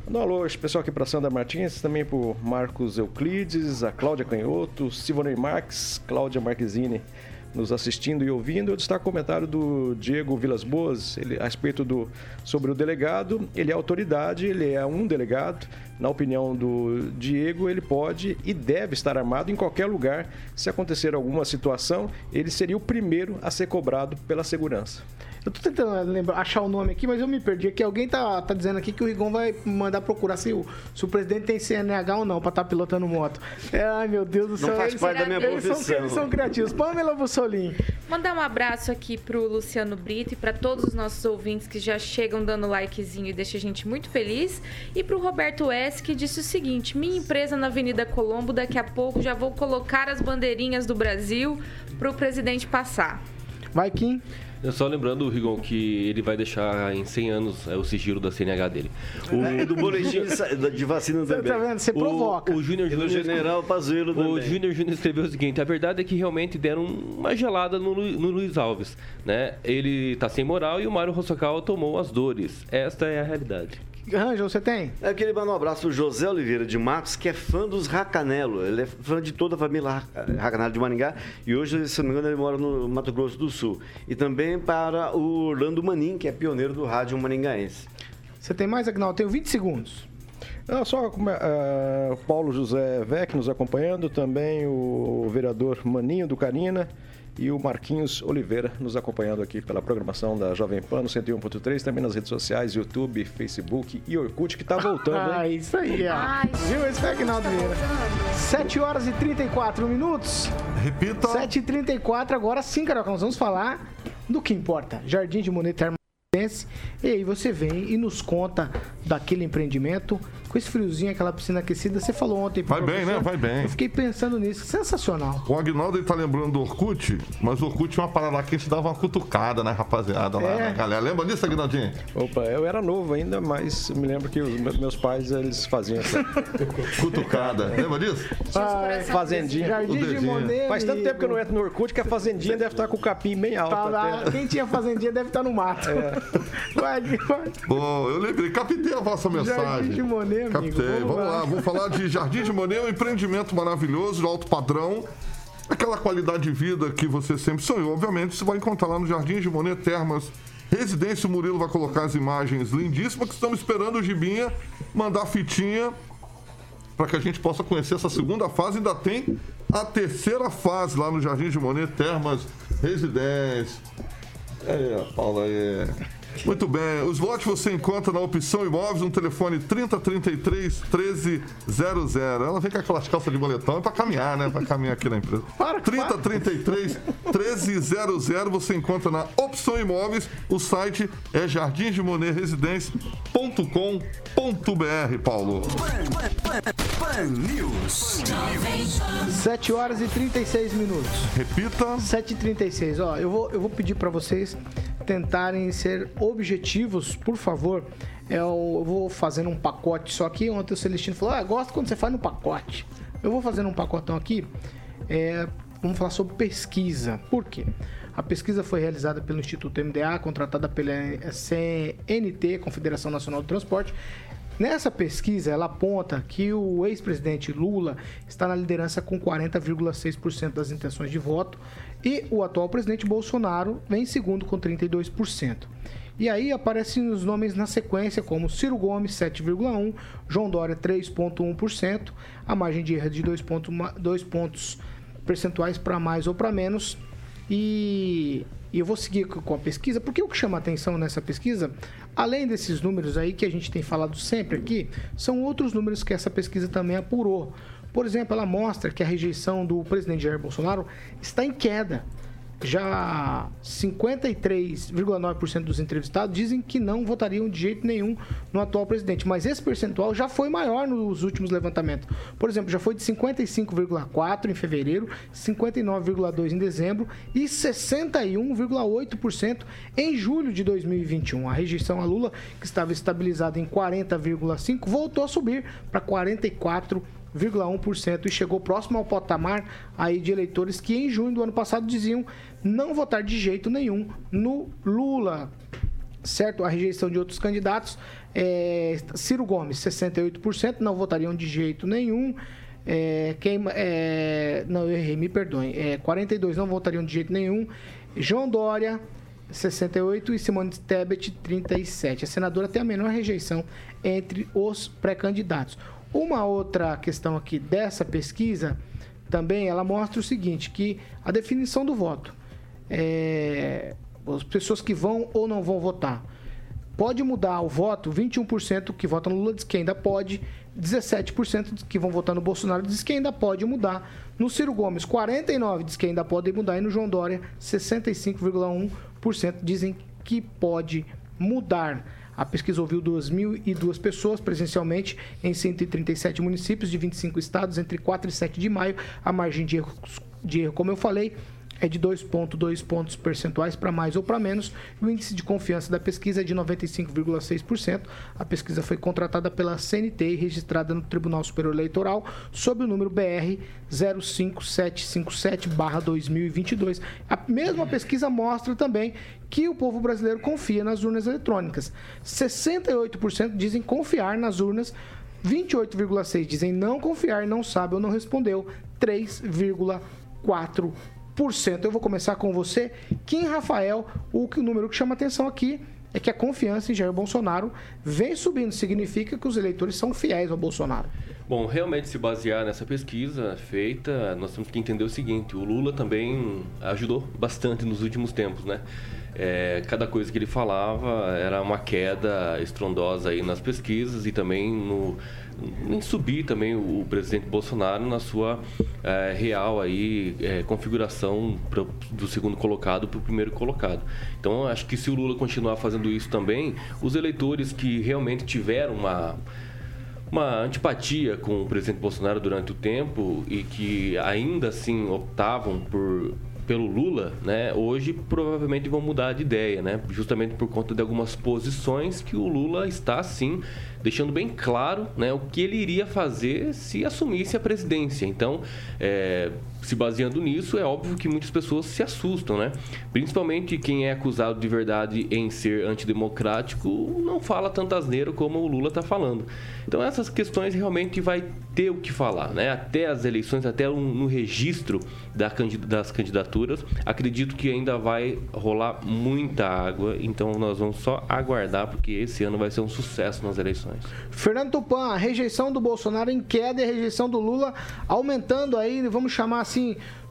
[SPEAKER 9] Um alô, pessoal aqui para Sandra Martins, também por Marcos Euclides, a Cláudia Canhoto, Sivonei Marques, Cláudia Marquezine nos assistindo e ouvindo. Eu destaco o comentário do Diego Vilas Boas ele, a respeito do sobre o delegado. Ele é autoridade, ele é um delegado. Na opinião do Diego, ele pode e deve estar armado em qualquer lugar. Se acontecer alguma situação, ele seria o primeiro a ser cobrado pela segurança.
[SPEAKER 1] Eu tô tentando lembrar, achar o nome aqui, mas eu me perdi aqui. Alguém tá, tá dizendo aqui que o Rigon vai mandar procurar se o, se o presidente tem CNH ou não pra estar tá pilotando moto. É, ai, meu Deus do céu.
[SPEAKER 5] Não faz
[SPEAKER 1] eles,
[SPEAKER 5] parte da minha
[SPEAKER 1] eles
[SPEAKER 5] profissão.
[SPEAKER 1] São, eles são criativos. Pamela Bussolini.
[SPEAKER 6] Mandar um abraço aqui pro Luciano Brito e para todos os nossos ouvintes que já chegam dando likezinho e deixa a gente muito feliz. E pro Roberto S, que disse o seguinte: minha empresa na Avenida Colombo, daqui a pouco já vou colocar as bandeirinhas do Brasil pro presidente passar.
[SPEAKER 1] Vai, Kim.
[SPEAKER 7] Só lembrando, Rigon, que ele vai deixar em 100 anos é, o sigilo da CNH dele.
[SPEAKER 5] O do boletim de, de vacina
[SPEAKER 1] Você
[SPEAKER 5] também.
[SPEAKER 1] tá vendo? Você provoca.
[SPEAKER 7] O, o Júnior
[SPEAKER 5] do
[SPEAKER 7] Júnior
[SPEAKER 5] general Pazuello
[SPEAKER 7] O. Júnior Júnior escreveu o seguinte: a verdade é que realmente deram uma gelada no, no Luiz Alves. Né? Ele tá sem moral e o Mário Rossocal tomou as dores. Esta é a realidade.
[SPEAKER 1] Ângelo, você tem?
[SPEAKER 5] Eu queria mandar um abraço pro José Oliveira de Matos, que é fã dos Racanelo. Ele é fã de toda a família Ra- Racanelo de Maringá. E hoje, se não me engano, ele mora no Mato Grosso do Sul. E também para o Orlando Manin, que é pioneiro do rádio maringaense.
[SPEAKER 1] Você tem mais, Agnaldo? Tenho 20 segundos.
[SPEAKER 9] Não, só é, o Paulo José Vec nos acompanhando, também o vereador Maninho do Carina e o Marquinhos Oliveira nos acompanhando aqui pela programação da Jovem Pan no 101.3, também nas redes sociais, YouTube, Facebook e Orkut, que está voltando, *laughs*
[SPEAKER 1] Ah,
[SPEAKER 9] hein?
[SPEAKER 1] isso aí, ó.
[SPEAKER 6] Ai,
[SPEAKER 1] Viu? Esse Agnaldo Vieira. 7 horas e 34 minutos.
[SPEAKER 3] Repita.
[SPEAKER 1] 7 e 34 agora sim, Carioca, nós vamos falar do que importa. Jardim de Monet Termotense. E aí você vem e nos conta daquele empreendimento com esse friozinho, aquela piscina aquecida. Você falou ontem.
[SPEAKER 3] Vai bem, né? Vai bem.
[SPEAKER 1] Eu fiquei pensando nisso. Sensacional.
[SPEAKER 3] O Agnaldo ele tá lembrando do Orkut, mas o Orkut tinha uma parada lá que a gente dava uma cutucada, né, rapaziada? Lá,
[SPEAKER 1] É.
[SPEAKER 3] né, galera. Lembra disso, Agnaldinho?
[SPEAKER 9] Opa, eu era novo ainda, mas eu me lembro que os me- meus pais, eles faziam essa *laughs*
[SPEAKER 3] Cutucada. Lembra disso?
[SPEAKER 1] Ai,
[SPEAKER 9] fazendinha.
[SPEAKER 1] Jardim de. Monet.
[SPEAKER 9] Faz tanto tempo que eu não entro no Orkut que a fazendinha deve estar com o capim bem alto.
[SPEAKER 1] Tá lá.
[SPEAKER 9] até.
[SPEAKER 1] Quem tinha fazendinha deve estar no mato.
[SPEAKER 3] É. *laughs*
[SPEAKER 1] Vai, vai.
[SPEAKER 3] Bom, eu lembrei, captei a vossa mensagem.
[SPEAKER 1] Jardim de Monet, amigo.
[SPEAKER 3] Captei.
[SPEAKER 1] Vamos
[SPEAKER 3] Vamos,
[SPEAKER 1] lá.
[SPEAKER 3] lá. vamos falar de Jardim de Monet, um empreendimento maravilhoso, de alto padrão. Aquela qualidade de vida que você sempre sonhou, obviamente, você vai encontrar lá no Jardim de Monet Termas. Residência, o Murilo vai colocar as imagens lindíssimas que estamos esperando o Gibinha mandar fitinha para que a gente possa conhecer essa segunda fase. Ainda tem a terceira fase lá no Jardim de Monet Termas Residência. É, Paula, é. Muito bem, os lotes você encontra na opção imóveis no telefone 3033 1300. Ela vem com aquelas calças de boletão é pra caminhar, né? Pra caminhar aqui na empresa. *laughs* 3033 1300 você encontra na opção imóveis. O site é jardimdemonerresidência.com.br, Paulo.
[SPEAKER 2] Pan News.
[SPEAKER 1] 7 horas e 36 minutos.
[SPEAKER 3] Repita.
[SPEAKER 1] 7h36. Ó, eu vou, eu vou pedir para vocês tentarem ser objetivos, por favor. É, Eu, vou fazendo um pacote só aqui. Ontem o Celestino falou: Ah, gosto quando você faz no pacote. Eu vou fazendo um pacotão aqui. É, vamos falar sobre pesquisa. Por quê? A pesquisa foi realizada pelo Instituto MDA, contratada pela CNT, Confederação Nacional do Transporte. Nessa pesquisa, ela aponta que o ex-presidente Lula está na liderança com 40,6% das intenções de voto e o atual presidente Bolsonaro vem em segundo com 32%. E aí aparecem os nomes na sequência, como Ciro Gomes, 7,1%, João Dória, 3,1%, a margem de erro é de 2 pontos, dois pontos percentuais para mais ou para menos. E, e eu vou seguir com a pesquisa, porque o que chama atenção nessa pesquisa, além desses números aí que a gente tem falado sempre aqui, são outros números que essa pesquisa também apurou. Por exemplo, ela mostra que a rejeição do presidente Jair Bolsonaro está em queda já 53,9% dos entrevistados dizem que não votariam de jeito nenhum no atual presidente. Mas esse percentual já foi maior nos últimos levantamentos. Por exemplo, já foi de 55,4% em fevereiro, 59,2% em dezembro e 61,8% em julho de 2021. A rejeição a Lula, que estava estabilizada em 40,5%, voltou a subir para 44%. 0,1% e chegou próximo ao patamar aí de eleitores que em junho do ano passado diziam não votar de jeito nenhum no Lula. Certo? A rejeição de outros candidatos. É, Ciro Gomes, 68%, não votariam de jeito nenhum. É, quem, é, não, eu errei, me perdoem. É, 42 não votariam de jeito nenhum. João Dória, 68 e Simone Tebet, 37. A senadora tem a menor rejeição entre os pré-candidatos. Uma outra questão aqui dessa pesquisa também ela mostra o seguinte, que a definição do voto, é, as pessoas que vão ou não vão votar, pode mudar o voto, 21% que votam no Lula diz que ainda pode, 17% que vão votar no Bolsonaro diz que ainda pode mudar. No Ciro Gomes, 49% diz que ainda pode mudar e no João Dória, 65,1% dizem que pode mudar. A pesquisa ouviu 2.002 pessoas presencialmente em 137 municípios de 25 estados entre 4 e 7 de maio. A margem de erro, de erro como eu falei, é de 2,2 pontos percentuais para mais ou para menos. O índice de confiança da pesquisa é de 95,6%. A pesquisa foi contratada pela CNT e registrada no Tribunal Superior Eleitoral sob o número BR 05757-2022. A mesma pesquisa mostra também que o povo brasileiro confia nas urnas eletrônicas. 68% dizem confiar nas urnas 28,6 dizem não confiar, não sabe ou não respondeu. 3,4 eu vou começar com você, Kim Rafael. O, o número que chama atenção aqui é que a confiança em Jair Bolsonaro vem subindo. Significa que os eleitores são fiéis ao Bolsonaro.
[SPEAKER 7] Bom, realmente se basear nessa pesquisa feita, nós temos que entender o seguinte: o Lula também ajudou bastante nos últimos tempos, né? É, cada coisa que ele falava era uma queda estrondosa aí nas pesquisas e também no, em subir também o presidente Bolsonaro na sua é, real aí, é, configuração do segundo colocado para o primeiro colocado. Então, acho que se o Lula continuar fazendo isso também, os eleitores que realmente tiveram uma uma antipatia com o presidente Bolsonaro durante o tempo e que ainda assim optavam por pelo Lula, né, hoje provavelmente vão mudar de ideia, né, justamente por conta de algumas posições que o Lula está sim deixando bem claro né, o que ele iria fazer se assumisse a presidência. Então, é, se baseando nisso, é óbvio que muitas pessoas se assustam, né? Principalmente quem é acusado de verdade em ser antidemocrático não fala tanta asneira como o Lula está falando. Então essas questões realmente vai ter o que falar, né? Até as eleições, até no registro das candidaturas, acredito que ainda vai rolar muita água, então nós vamos só aguardar porque esse ano vai ser um sucesso nas eleições.
[SPEAKER 1] Fernando Tupan, a rejeição do Bolsonaro em queda e a rejeição do Lula aumentando aí, vamos chamar assim,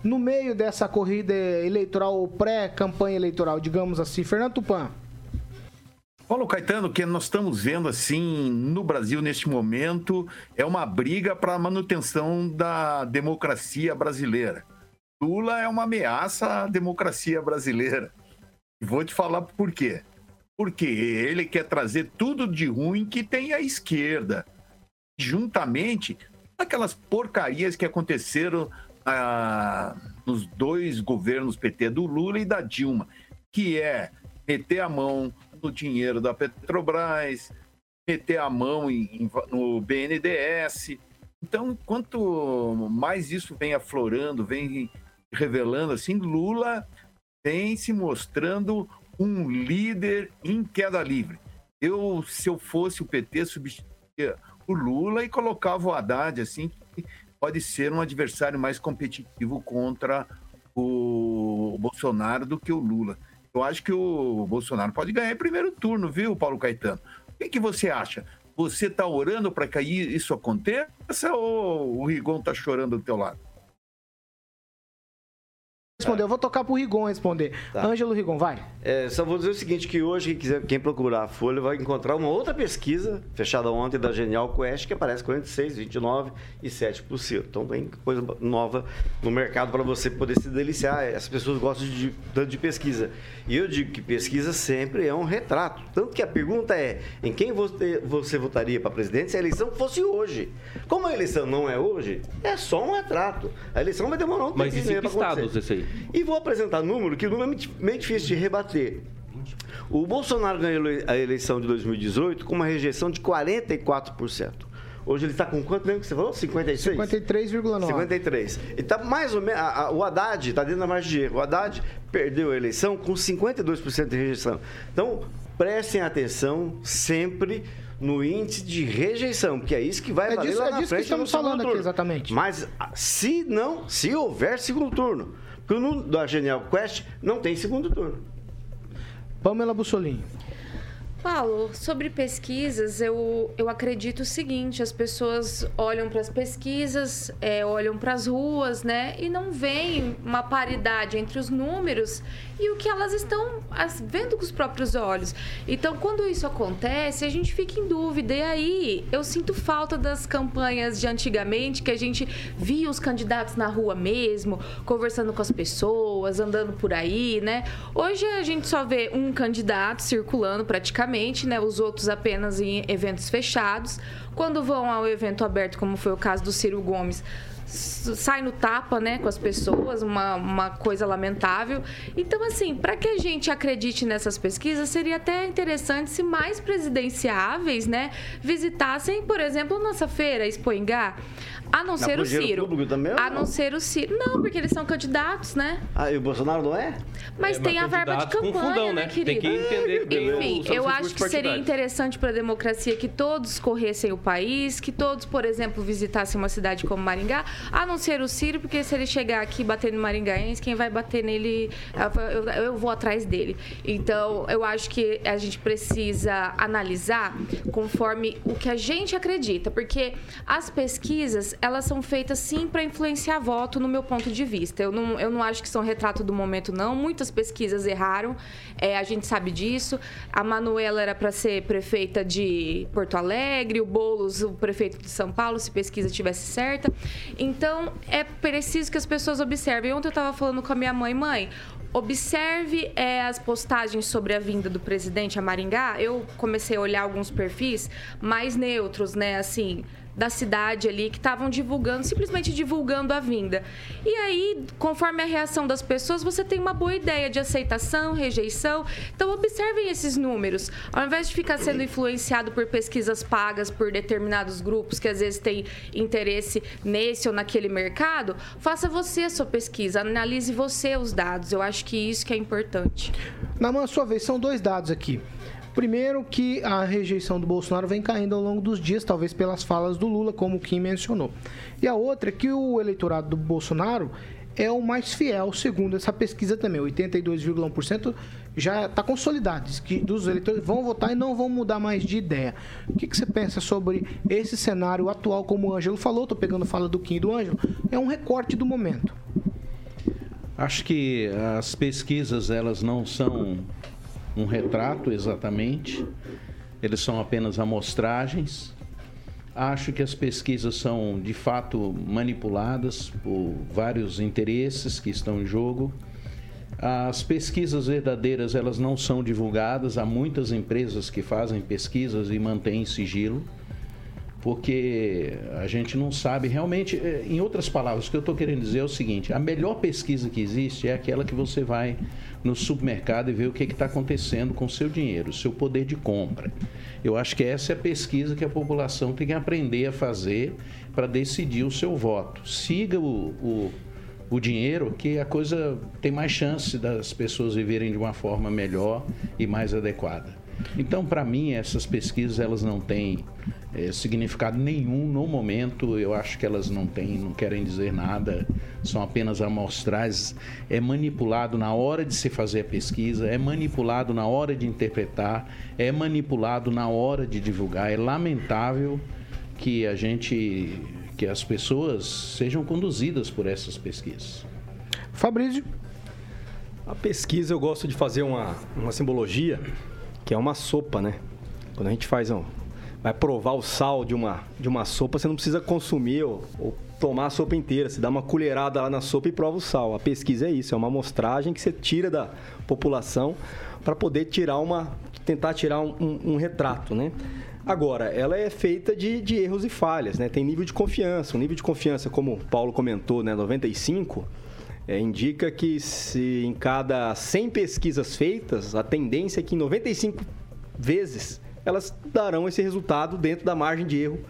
[SPEAKER 1] no meio dessa corrida eleitoral, pré-campanha eleitoral, digamos assim. Fernando Tupan.
[SPEAKER 4] Paulo Caetano, que nós estamos vendo assim no Brasil neste momento é uma briga para a manutenção da democracia brasileira. Lula é uma ameaça à democracia brasileira. E vou te falar por quê. Porque ele quer trazer tudo de ruim que tem a esquerda. Juntamente, aquelas porcarias que aconteceram nos dois governos PT do Lula e da Dilma, que é meter a mão no dinheiro da Petrobras, meter a mão em, no BNDES. Então, quanto mais isso vem aflorando, vem revelando assim, Lula vem se mostrando um líder em queda livre. Eu, se eu fosse o PT, substituía o Lula e colocava o Haddad assim, pode ser um adversário mais competitivo contra o Bolsonaro do que o Lula. Eu acho que o Bolsonaro pode ganhar em primeiro turno, viu, Paulo Caetano? O que, que você acha? Você está orando para que isso aconteça ou o Rigon está chorando do teu lado?
[SPEAKER 1] Responder. Eu vou tocar pro Rigon responder.
[SPEAKER 5] Tá.
[SPEAKER 1] Ângelo Rigon, vai.
[SPEAKER 5] É, só vou dizer o seguinte, que hoje, quem, quiser, quem procurar a Folha vai encontrar uma outra pesquisa, fechada ontem, da Genial Quest, que aparece 46, 29 e 7%. Então tem coisa nova no mercado para você poder se deliciar. As pessoas gostam de, tanto de pesquisa. E eu digo que pesquisa sempre é um retrato. Tanto que a pergunta é, em quem você, você votaria para presidente se a eleição fosse hoje? Como a eleição não é hoje, é só um retrato. A eleição vai demorar um
[SPEAKER 7] Mas e cinco
[SPEAKER 5] pra acontecer.
[SPEAKER 7] estados esse aí?
[SPEAKER 5] E vou apresentar número, que o número é meio difícil de rebater. O Bolsonaro ganhou a eleição de 2018 com uma rejeição de 44%. Hoje ele está com quanto mesmo que você falou? 56?
[SPEAKER 1] 53,9.
[SPEAKER 5] 53. E tá mais ou menos. a- a- o Haddad está dentro da margem de erro. O Haddad perdeu a eleição com 52% de rejeição. Então, prestem atenção sempre no índice de rejeição, porque é isso que vai
[SPEAKER 1] É
[SPEAKER 5] valer
[SPEAKER 1] disso-
[SPEAKER 5] lá
[SPEAKER 1] é
[SPEAKER 5] na
[SPEAKER 1] disso que
[SPEAKER 5] frente
[SPEAKER 1] estamos
[SPEAKER 5] no segundo
[SPEAKER 1] falando aqui,
[SPEAKER 5] turno.
[SPEAKER 1] exatamente.
[SPEAKER 5] Mas ah, se não, se houver segundo turno, porque no da Genial Quest não tem segundo turno.
[SPEAKER 1] Pamela Bussolini.
[SPEAKER 6] Paulo, sobre pesquisas, eu, eu acredito o seguinte: as pessoas olham para as pesquisas, é, olham para as ruas, né? E não veem uma paridade entre os números e o que elas estão vendo com os próprios olhos. Então, quando isso acontece, a gente fica em dúvida. E aí, eu sinto falta das campanhas de antigamente, que a gente via os candidatos na rua mesmo, conversando com as pessoas, andando por aí, né? Hoje a gente só vê um candidato circulando praticamente, né? Os outros apenas em eventos fechados. Quando vão ao evento aberto, como foi o caso do Ciro Gomes, sai no tapa, né, com as pessoas, uma, uma coisa lamentável. Então, assim, para que a gente acredite nessas pesquisas, seria até interessante se mais presidenciáveis, né, visitassem, por exemplo, nossa feira, Expoingá, a não
[SPEAKER 5] Na
[SPEAKER 6] ser o Ciro.
[SPEAKER 5] Também,
[SPEAKER 6] A
[SPEAKER 5] não?
[SPEAKER 6] não ser o Ciro. Não, porque eles são candidatos, né?
[SPEAKER 5] Ah, e o Bolsonaro não é?
[SPEAKER 6] Mas
[SPEAKER 7] É,
[SPEAKER 6] tem
[SPEAKER 7] mas
[SPEAKER 6] a verba de campanha,
[SPEAKER 7] fundão,
[SPEAKER 6] né,
[SPEAKER 7] né?
[SPEAKER 6] querido?
[SPEAKER 7] Tem que entender bem
[SPEAKER 6] Enfim, eu acho que seria interessante para a democracia que todos corressem o país, que todos, por exemplo, visitassem uma cidade como Maringá, a não ser o Ciro, porque se ele chegar aqui batendo no maringaense, quem vai bater nele, eu, eu- vou atrás dele. Então, eu acho que a gente precisa analisar conforme o que a gente acredita, porque as pesquisas, elas são feitas sim para influenciar voto, no meu ponto de vista. Eu não, eu não acho que são retrato do momento, não. Muitas pesquisas erraram, é, a gente sabe disso. A Manuela era para ser prefeita de Porto Alegre, o Boulos, o prefeito de São Paulo, se pesquisa tivesse certa. Então, é preciso que as pessoas observem. Ontem eu estava falando com a minha mãe, mãe, observe é, as postagens sobre a vinda do presidente a Maringá. Eu comecei a olhar alguns perfis mais neutros, né? Assim, da cidade ali que estavam divulgando, simplesmente divulgando a vinda. E aí, conforme a reação das pessoas, você tem uma boa ideia de aceitação, rejeição. Então, observem esses números. Ao invés de ficar sendo influenciado por pesquisas pagas por determinados grupos que às vezes têm interesse nesse ou naquele mercado, faça você a sua pesquisa, analise você os dados. Eu acho que isso que é importante.
[SPEAKER 1] Na sua vez, são dois dados aqui. Primeiro, que a rejeição do Bolsonaro vem caindo ao longo dos dias, talvez pelas falas do Lula, como o Kim mencionou. E a outra é que o eleitorado do Bolsonaro é o mais fiel, segundo essa pesquisa também. 82,1% já está consolidado. Que dos eleitores vão votar e não vão mudar mais de ideia. O que, que você pensa sobre esse cenário atual, como o Ângelo falou? Estou pegando fala do Kim e do Ângelo. É um recorte do momento.
[SPEAKER 8] Acho que as pesquisas elas não são um retrato exatamente, eles são apenas amostragens. Acho que as pesquisas são de fato manipuladas por vários interesses que estão em jogo. As pesquisas verdadeiras elas não são divulgadas. Há muitas empresas que fazem pesquisas e mantêm sigilo porque a gente não sabe realmente. eh, Em outras palavras, o que eu estou querendo dizer é o seguinte: a melhor pesquisa que existe é aquela que você vai no supermercado e vê o que está acontecendo com o seu dinheiro, o seu poder de compra. Eu acho que essa é a pesquisa que a população tem que aprender a fazer para decidir o seu voto. Siga o, o, o dinheiro, que a coisa tem mais chance das pessoas viverem de uma forma melhor e mais adequada. Então, para mim, essas pesquisas elas não têm eh, significado nenhum no momento. Eu acho que elas não têm, não querem dizer nada, são apenas amostrais. É manipulado na hora de se fazer a pesquisa, é manipulado na hora de interpretar, é manipulado na hora de divulgar. É lamentável que a gente, que as pessoas sejam conduzidas por essas pesquisas.
[SPEAKER 1] Fabrício.
[SPEAKER 9] A pesquisa eu gosto de fazer uma, uma simbologia que é uma sopa, né? Quando a gente faz um, vai provar o sal de uma, de uma sopa, você não precisa consumir ou, ou tomar a sopa inteira. Você dá uma colherada lá na sopa e prova o sal. A pesquisa é isso, é uma amostragem que você tira da população para poder tirar uma, tentar tirar um, um, um retrato, né? Agora, ela é feita de, de, erros e falhas, né? Tem nível de confiança. O nível de confiança, como o Paulo comentou, né, 95, é, indica que se em cada 100 pesquisas feitas, a tendência é que em 95 vezes elas darão esse resultado dentro da margem de erro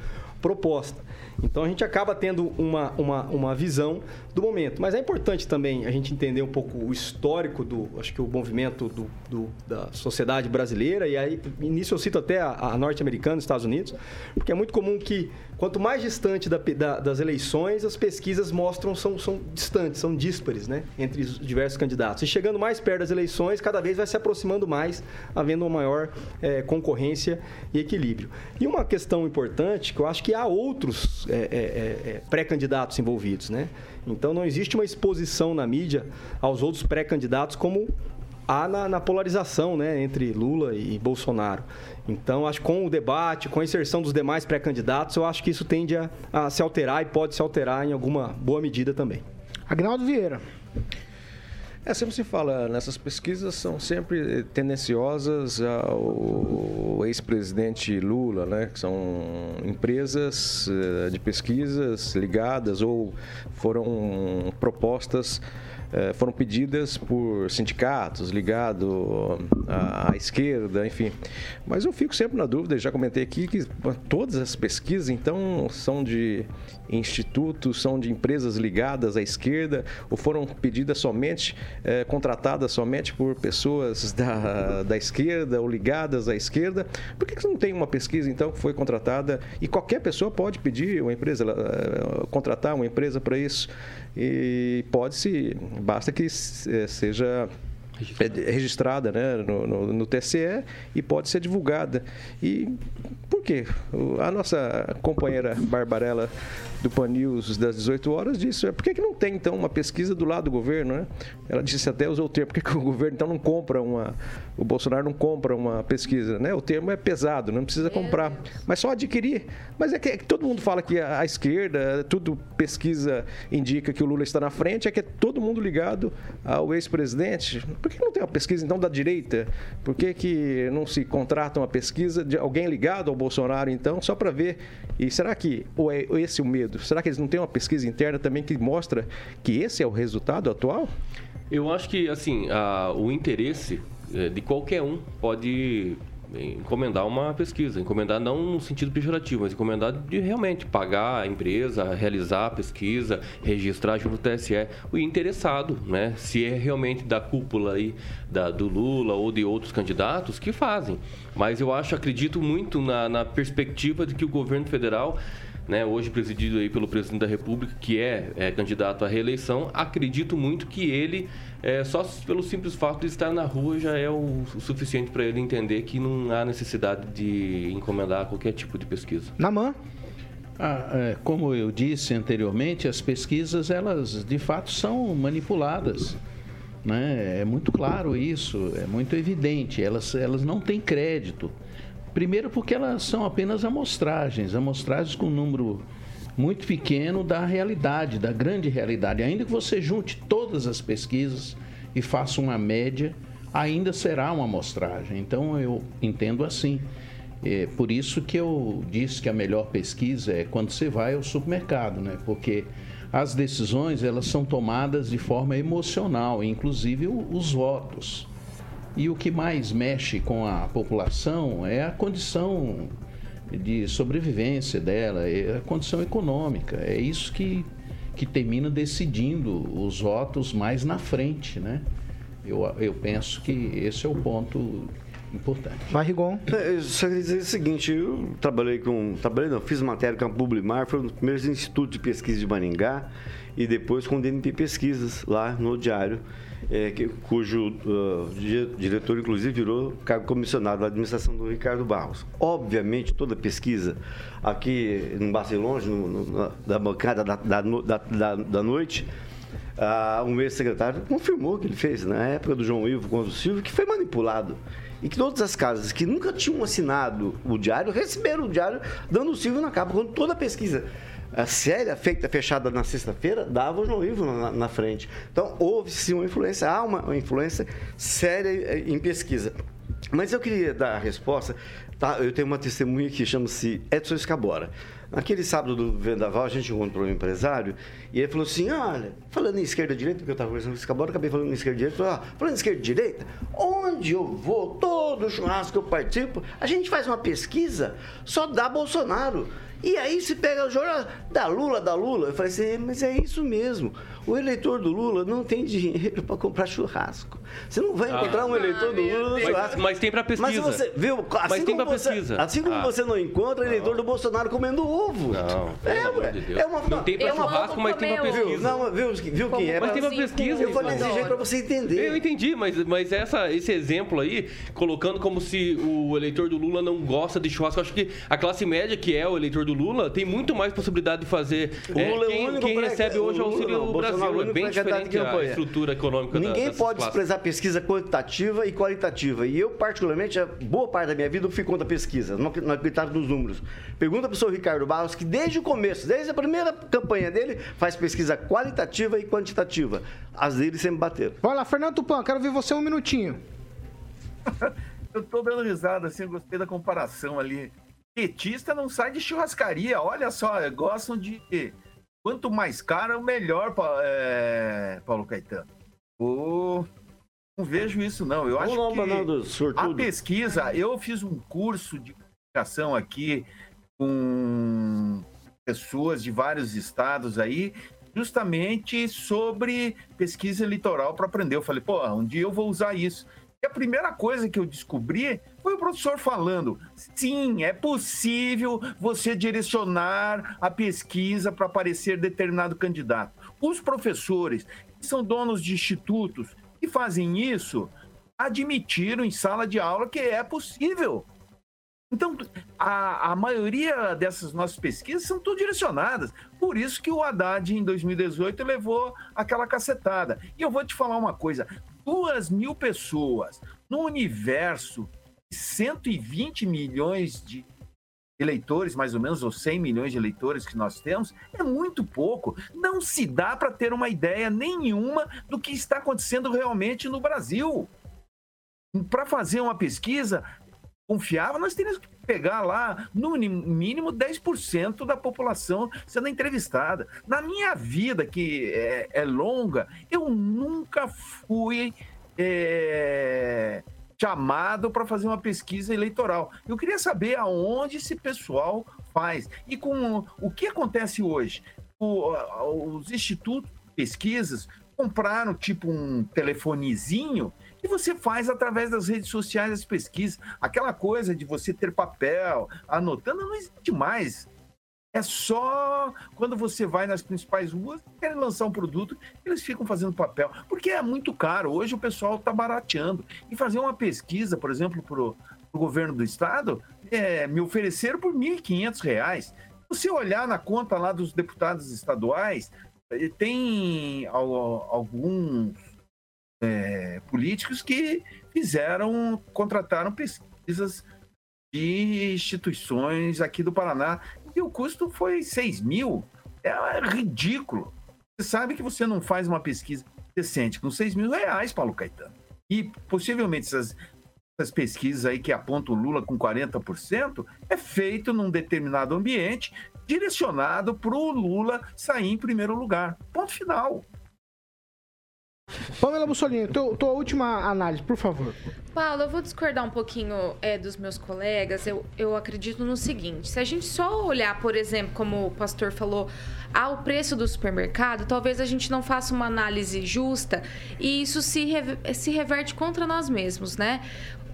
[SPEAKER 9] proposta. Então a gente acaba tendo uma, uma, uma visão do momento. Mas é importante também a gente entender um pouco o histórico do, acho que o movimento do, do da sociedade brasileira, e aí nisso eu cito até a, a norte-americana, Estados Unidos, porque é muito comum que quanto mais distante da, da, das eleições, as pesquisas mostram são, são distantes, são díspares, né, entre os diversos candidatos. E chegando mais perto das eleições, cada vez vai se aproximando mais, havendo uma maior é, concorrência e equilíbrio. E uma questão importante, que eu acho que há outros é, é, é pré-candidatos envolvidos, né? Então não existe uma exposição na mídia aos outros pré-candidatos como há na, na, polarização né, entre Lula e Bolsonaro. Então, acho que com o debate, com a inserção dos demais pré-candidatos, eu acho que isso tende a, a, se alterar e pode se alterar em alguma boa medida também.
[SPEAKER 1] Agnaldo Vieira.
[SPEAKER 9] É, sempre se fala, nessas pesquisas são sempre tendenciosas ao ex-presidente Lula, né? Que são empresas eh, de pesquisas ligadas ou foram propostas foram pedidas por sindicatos ligados à, esquerda, enfim. Mas eu fico sempre na dúvida, já comentei aqui, que todas as pesquisas, então, são de institutos, são de empresas ligadas à esquerda, ou foram pedidas somente, é, contratadas somente por pessoas da, da esquerda ou ligadas à esquerda. Por que, que não tem uma pesquisa, então, que foi contratada e qualquer pessoa pode pedir uma empresa, uh, contratar uma empresa para isso? E pode-se, basta que eh, seja registrada, né, no, no, no, TSE e pode ser divulgada. E quê? A nossa companheira Barbarella do Pan News das 18 horas disse, é, por que, que não tem então uma pesquisa do lado do governo, né? Ela disse até usou o termo, por que, que o governo então não compra uma, o Bolsonaro não compra uma pesquisa, né? O termo é pesado, não precisa comprar, mas só adquirir. Mas é que, é que todo mundo fala que a, a, esquerda, tudo pesquisa indica que o Lula está na frente, é que é todo mundo ligado ao ex-presidente. Por que não tem uma pesquisa então da direita? Por que, que não se contrata uma pesquisa de alguém ligado ao Bolsonaro então, só para ver? E será que ou é esse o medo? Será que eles não têm uma pesquisa interna também que mostra que esse é o resultado atual?
[SPEAKER 7] Eu acho que, assim, a, o interesse eh, de qualquer um pode encomendar uma pesquisa. Encomendar não no sentido pejorativo, mas encomendar de realmente pagar a empresa, realizar a pesquisa, registrar junto ao TSE. O interessado, né? Se é realmente da cúpula aí da, do Lula ou de outros candidatos, que fazem. Mas eu acho, acredito muito na, na perspectiva de que o governo federal né, hoje presidido aí pelo presidente da República, que é, é candidato à reeleição, acredito muito que ele, é, só pelo simples fato de estar na rua, já é o, o suficiente para ele entender que não há necessidade de encomendar qualquer tipo de pesquisa.
[SPEAKER 1] Na mão.
[SPEAKER 8] Ah, é, como eu disse anteriormente, as pesquisas, elas de fato são manipuladas. Né? É muito claro isso, é muito evidente. Elas, elas não têm crédito. Primeiro porque elas são apenas amostragens, amostragens com um número muito pequeno da realidade, da grande realidade. Ainda que você junte todas as pesquisas e faça uma média, ainda será uma amostragem. Então eu entendo assim. É por isso que eu disse que a melhor pesquisa é quando você vai ao supermercado, né? Porque as decisões elas são tomadas de forma emocional, inclusive os votos. E o que mais mexe com a população é a condição de sobrevivência dela, é a condição econômica. É isso que, que termina decidindo os votos mais na frente, né? Eu, eu penso que esse é o ponto importante.
[SPEAKER 1] Vai, Rigon.
[SPEAKER 5] É, eu só queria dizer o seguinte, eu trabalhei com... Trabalhei não, fiz matéria com a Publimar, foi um dos primeiros institutos de pesquisa de Maringá e depois com o DNP Pesquisas, lá no Diário é, que, cujo uh, diretor, inclusive, virou cargo comissionado da administração do Ricardo Barros. Obviamente, toda pesquisa aqui no Barcelona, no, no, na bancada da, da, da, da noite, ah, um ex-secretário confirmou que ele fez na época do João Ivo contra o Silvio, que foi manipulado. E que todas as casas que nunca tinham assinado o diário receberam o diário dando o Silvio na capa, quando toda a pesquisa a séria, feita, fechada na sexta-feira, dava o João Ivo na, na frente. Então, houve sim uma influência, há uma, influência séria eh, em pesquisa. Mas eu queria dar a resposta. Tá? Eu tenho uma testemunha que chama-se Edson Escabora. Naquele sábado do Vendaval, a gente encontrou um empresário e ele falou assim: olha, falando em esquerda e direita, porque eu estava conversando com esse caboclo, acabei falando em esquerda e direita, falou, ah, falando em esquerda e direita, onde eu vou, todo churrasco que eu participo, a gente faz uma pesquisa, só dá Bolsonaro. E aí se pega o jornal da Lula, da Lula. Eu falei assim, mas é isso mesmo. O eleitor do Lula não tem dinheiro para comprar churrasco. Você não vai encontrar ah. um eleitor do Lula no churrasco.
[SPEAKER 7] Mas, mas tem para pesquisa.
[SPEAKER 5] Mas você viu, assim
[SPEAKER 7] mas tem para
[SPEAKER 5] pesquisa. Assim como ah. você não encontra eleitor não. do Bolsonaro comendo ovo.
[SPEAKER 7] Não, é, ué. De é uma,
[SPEAKER 5] não
[SPEAKER 7] tem para é churrasco, mas tem para pesquisa.
[SPEAKER 5] Não, viu, viu que é?
[SPEAKER 7] Mas tem para pesquisa.
[SPEAKER 5] Eu falei desse jeito para você entender.
[SPEAKER 7] Eu entendi, mas, mas essa, esse exemplo aí, colocando como se o eleitor do Lula não gosta de churrasco, acho que a classe média, que é o eleitor do Lula, tem muito mais possibilidade de fazer. O Lula é, quem, é o único quem recebe hoje o auxílio Brasil. É bem diferente a estrutura econômica
[SPEAKER 5] Ninguém da, pode desprezar pesquisa quantitativa e qualitativa. E eu, particularmente, a boa parte da minha vida eu fui contra a pesquisa, não, não acreditava nos números. Pergunta para o senhor Ricardo Barros, que desde o começo, desde a primeira campanha dele, faz pesquisa qualitativa e quantitativa. As dele sempre bateram.
[SPEAKER 1] Vai lá, Fernando Tupan, quero ver você um minutinho. *laughs*
[SPEAKER 4] eu tô dando risada, assim, gostei da comparação ali. Petista não sai de churrascaria, olha só, gostam de quanto mais caro, melhor, é, Paulo Caetano. Oh, não vejo isso, não. Eu acho que a pesquisa, eu fiz um curso de comunicação aqui com pessoas de vários estados aí, justamente sobre pesquisa eleitoral para aprender. Eu falei, pô, um dia eu vou usar isso. E a primeira coisa que eu descobri foi o professor falando: sim, é possível você direcionar a pesquisa para aparecer determinado candidato. Os professores, que são donos de institutos que fazem isso, admitiram em sala de aula que é possível. Então, a, a maioria dessas nossas pesquisas são tudo direcionadas. Por isso que o Haddad, em 2018, levou aquela cacetada. E eu vou te falar uma coisa: duas mil pessoas no universo de 120 milhões de eleitores, mais ou menos, ou 100 milhões de eleitores que nós temos, é muito pouco. Não se dá para ter uma ideia nenhuma do que está acontecendo realmente no Brasil. Para fazer uma pesquisa confiável, nós teríamos que pegar lá, no mínimo, 10% da população sendo entrevistada. Na minha vida, que é, é longa, eu nunca fui é, chamado para fazer uma pesquisa eleitoral. Eu queria saber aonde esse pessoal faz. E com o que acontece hoje? O, os institutos pesquisas compraram tipo um telefonezinho e você faz através das redes sociais as pesquisas. Aquela coisa de você ter papel, anotando, não existe mais. É só quando você vai nas principais ruas, querem lançar um produto, eles ficam fazendo papel. Porque é muito caro. Hoje o pessoal está barateando. E fazer uma pesquisa, por exemplo, para o governo do estado, é, me ofereceram por R$ 1.500. Se você olhar na conta lá dos deputados estaduais, eh, tem alguns é, políticos que fizeram, contrataram pesquisas de instituições aqui do Paraná e o custo foi 6 mil. É ridículo. Você sabe que você não faz uma pesquisa decente com 6 mil reais, Paulo Caetano. E possivelmente essas, essas pesquisas aí que apontam Lula com 40% é feito num determinado ambiente direcionado para o Lula sair em primeiro lugar. Ponto final.
[SPEAKER 1] Pamela Bussolini, tua, tua última análise, por favor.
[SPEAKER 6] Paulo, eu vou discordar um pouquinho é, dos meus colegas. Eu, eu acredito no seguinte: se a gente só olhar, por exemplo, como o pastor falou, ao preço do supermercado, talvez a gente não faça uma análise justa e isso se, se reverte contra nós mesmos, né?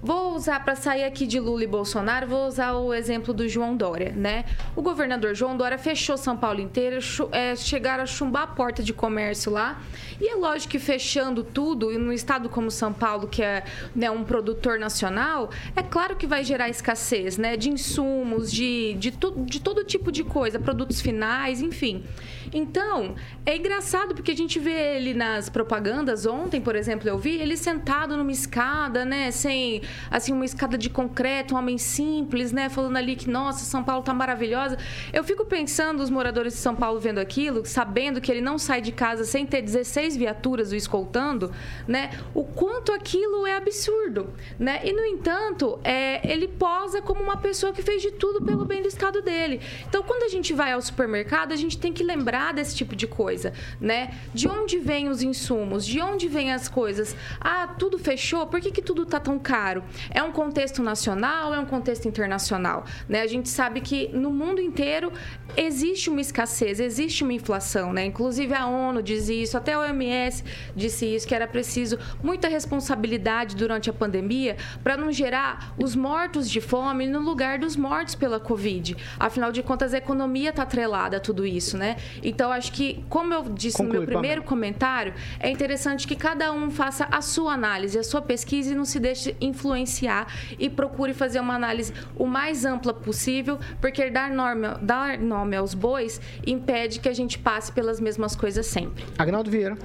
[SPEAKER 6] Vou usar para sair aqui de Lula e Bolsonaro, vou usar o exemplo do João Dória, né? O governador João Dória fechou São Paulo inteiro, é, chegaram a chumbar a porta de comércio lá. E é lógico que fechando tudo, e num estado como São Paulo, que é né, um, produtor nacional, é claro que vai gerar escassez, né? De insumos, de, de, tu, de todo tipo de coisa, produtos finais, enfim. Então, é engraçado porque a gente vê ele nas propagandas. Ontem, por exemplo, eu vi ele sentado numa escada, né? Sem, assim, uma escada de concreto, um homem simples, né? Falando ali que, nossa, São Paulo tá maravilhosa. Eu fico pensando, os moradores de São Paulo vendo aquilo, sabendo que ele não sai de casa sem ter 16 viaturas o escoltando, né? O quanto aquilo é absurdo, né? E, no entanto, é, ele posa como uma pessoa que fez de tudo pelo bem do estado dele. Então, quando a gente vai ao supermercado, a gente tem que lembrar desse tipo de coisa, né? De onde vêm os insumos? De onde vêm as coisas? Ah, tudo fechou? Por que, que tudo tá tão caro? É um contexto nacional? É um contexto internacional? Né? A gente sabe que no mundo inteiro existe uma escassez, existe uma inflação, né? Inclusive a ONU diz isso, até a OMS disse isso, que era preciso muita responsabilidade durante a pandemia para não gerar os mortos de fome no lugar dos mortos pela Covid. Afinal de contas, a economia está atrelada a tudo isso, né? Então, acho que, como eu disse
[SPEAKER 1] Conclui,
[SPEAKER 6] no meu primeiro
[SPEAKER 1] Pamela.
[SPEAKER 6] comentário, é interessante que cada um faça a sua análise, a sua pesquisa e não se deixe influenciar e procure fazer uma análise o mais ampla possível, porque dar nome, dar nome aos bois impede que a gente passe pelas mesmas coisas sempre.
[SPEAKER 1] Agnaldo Vieira.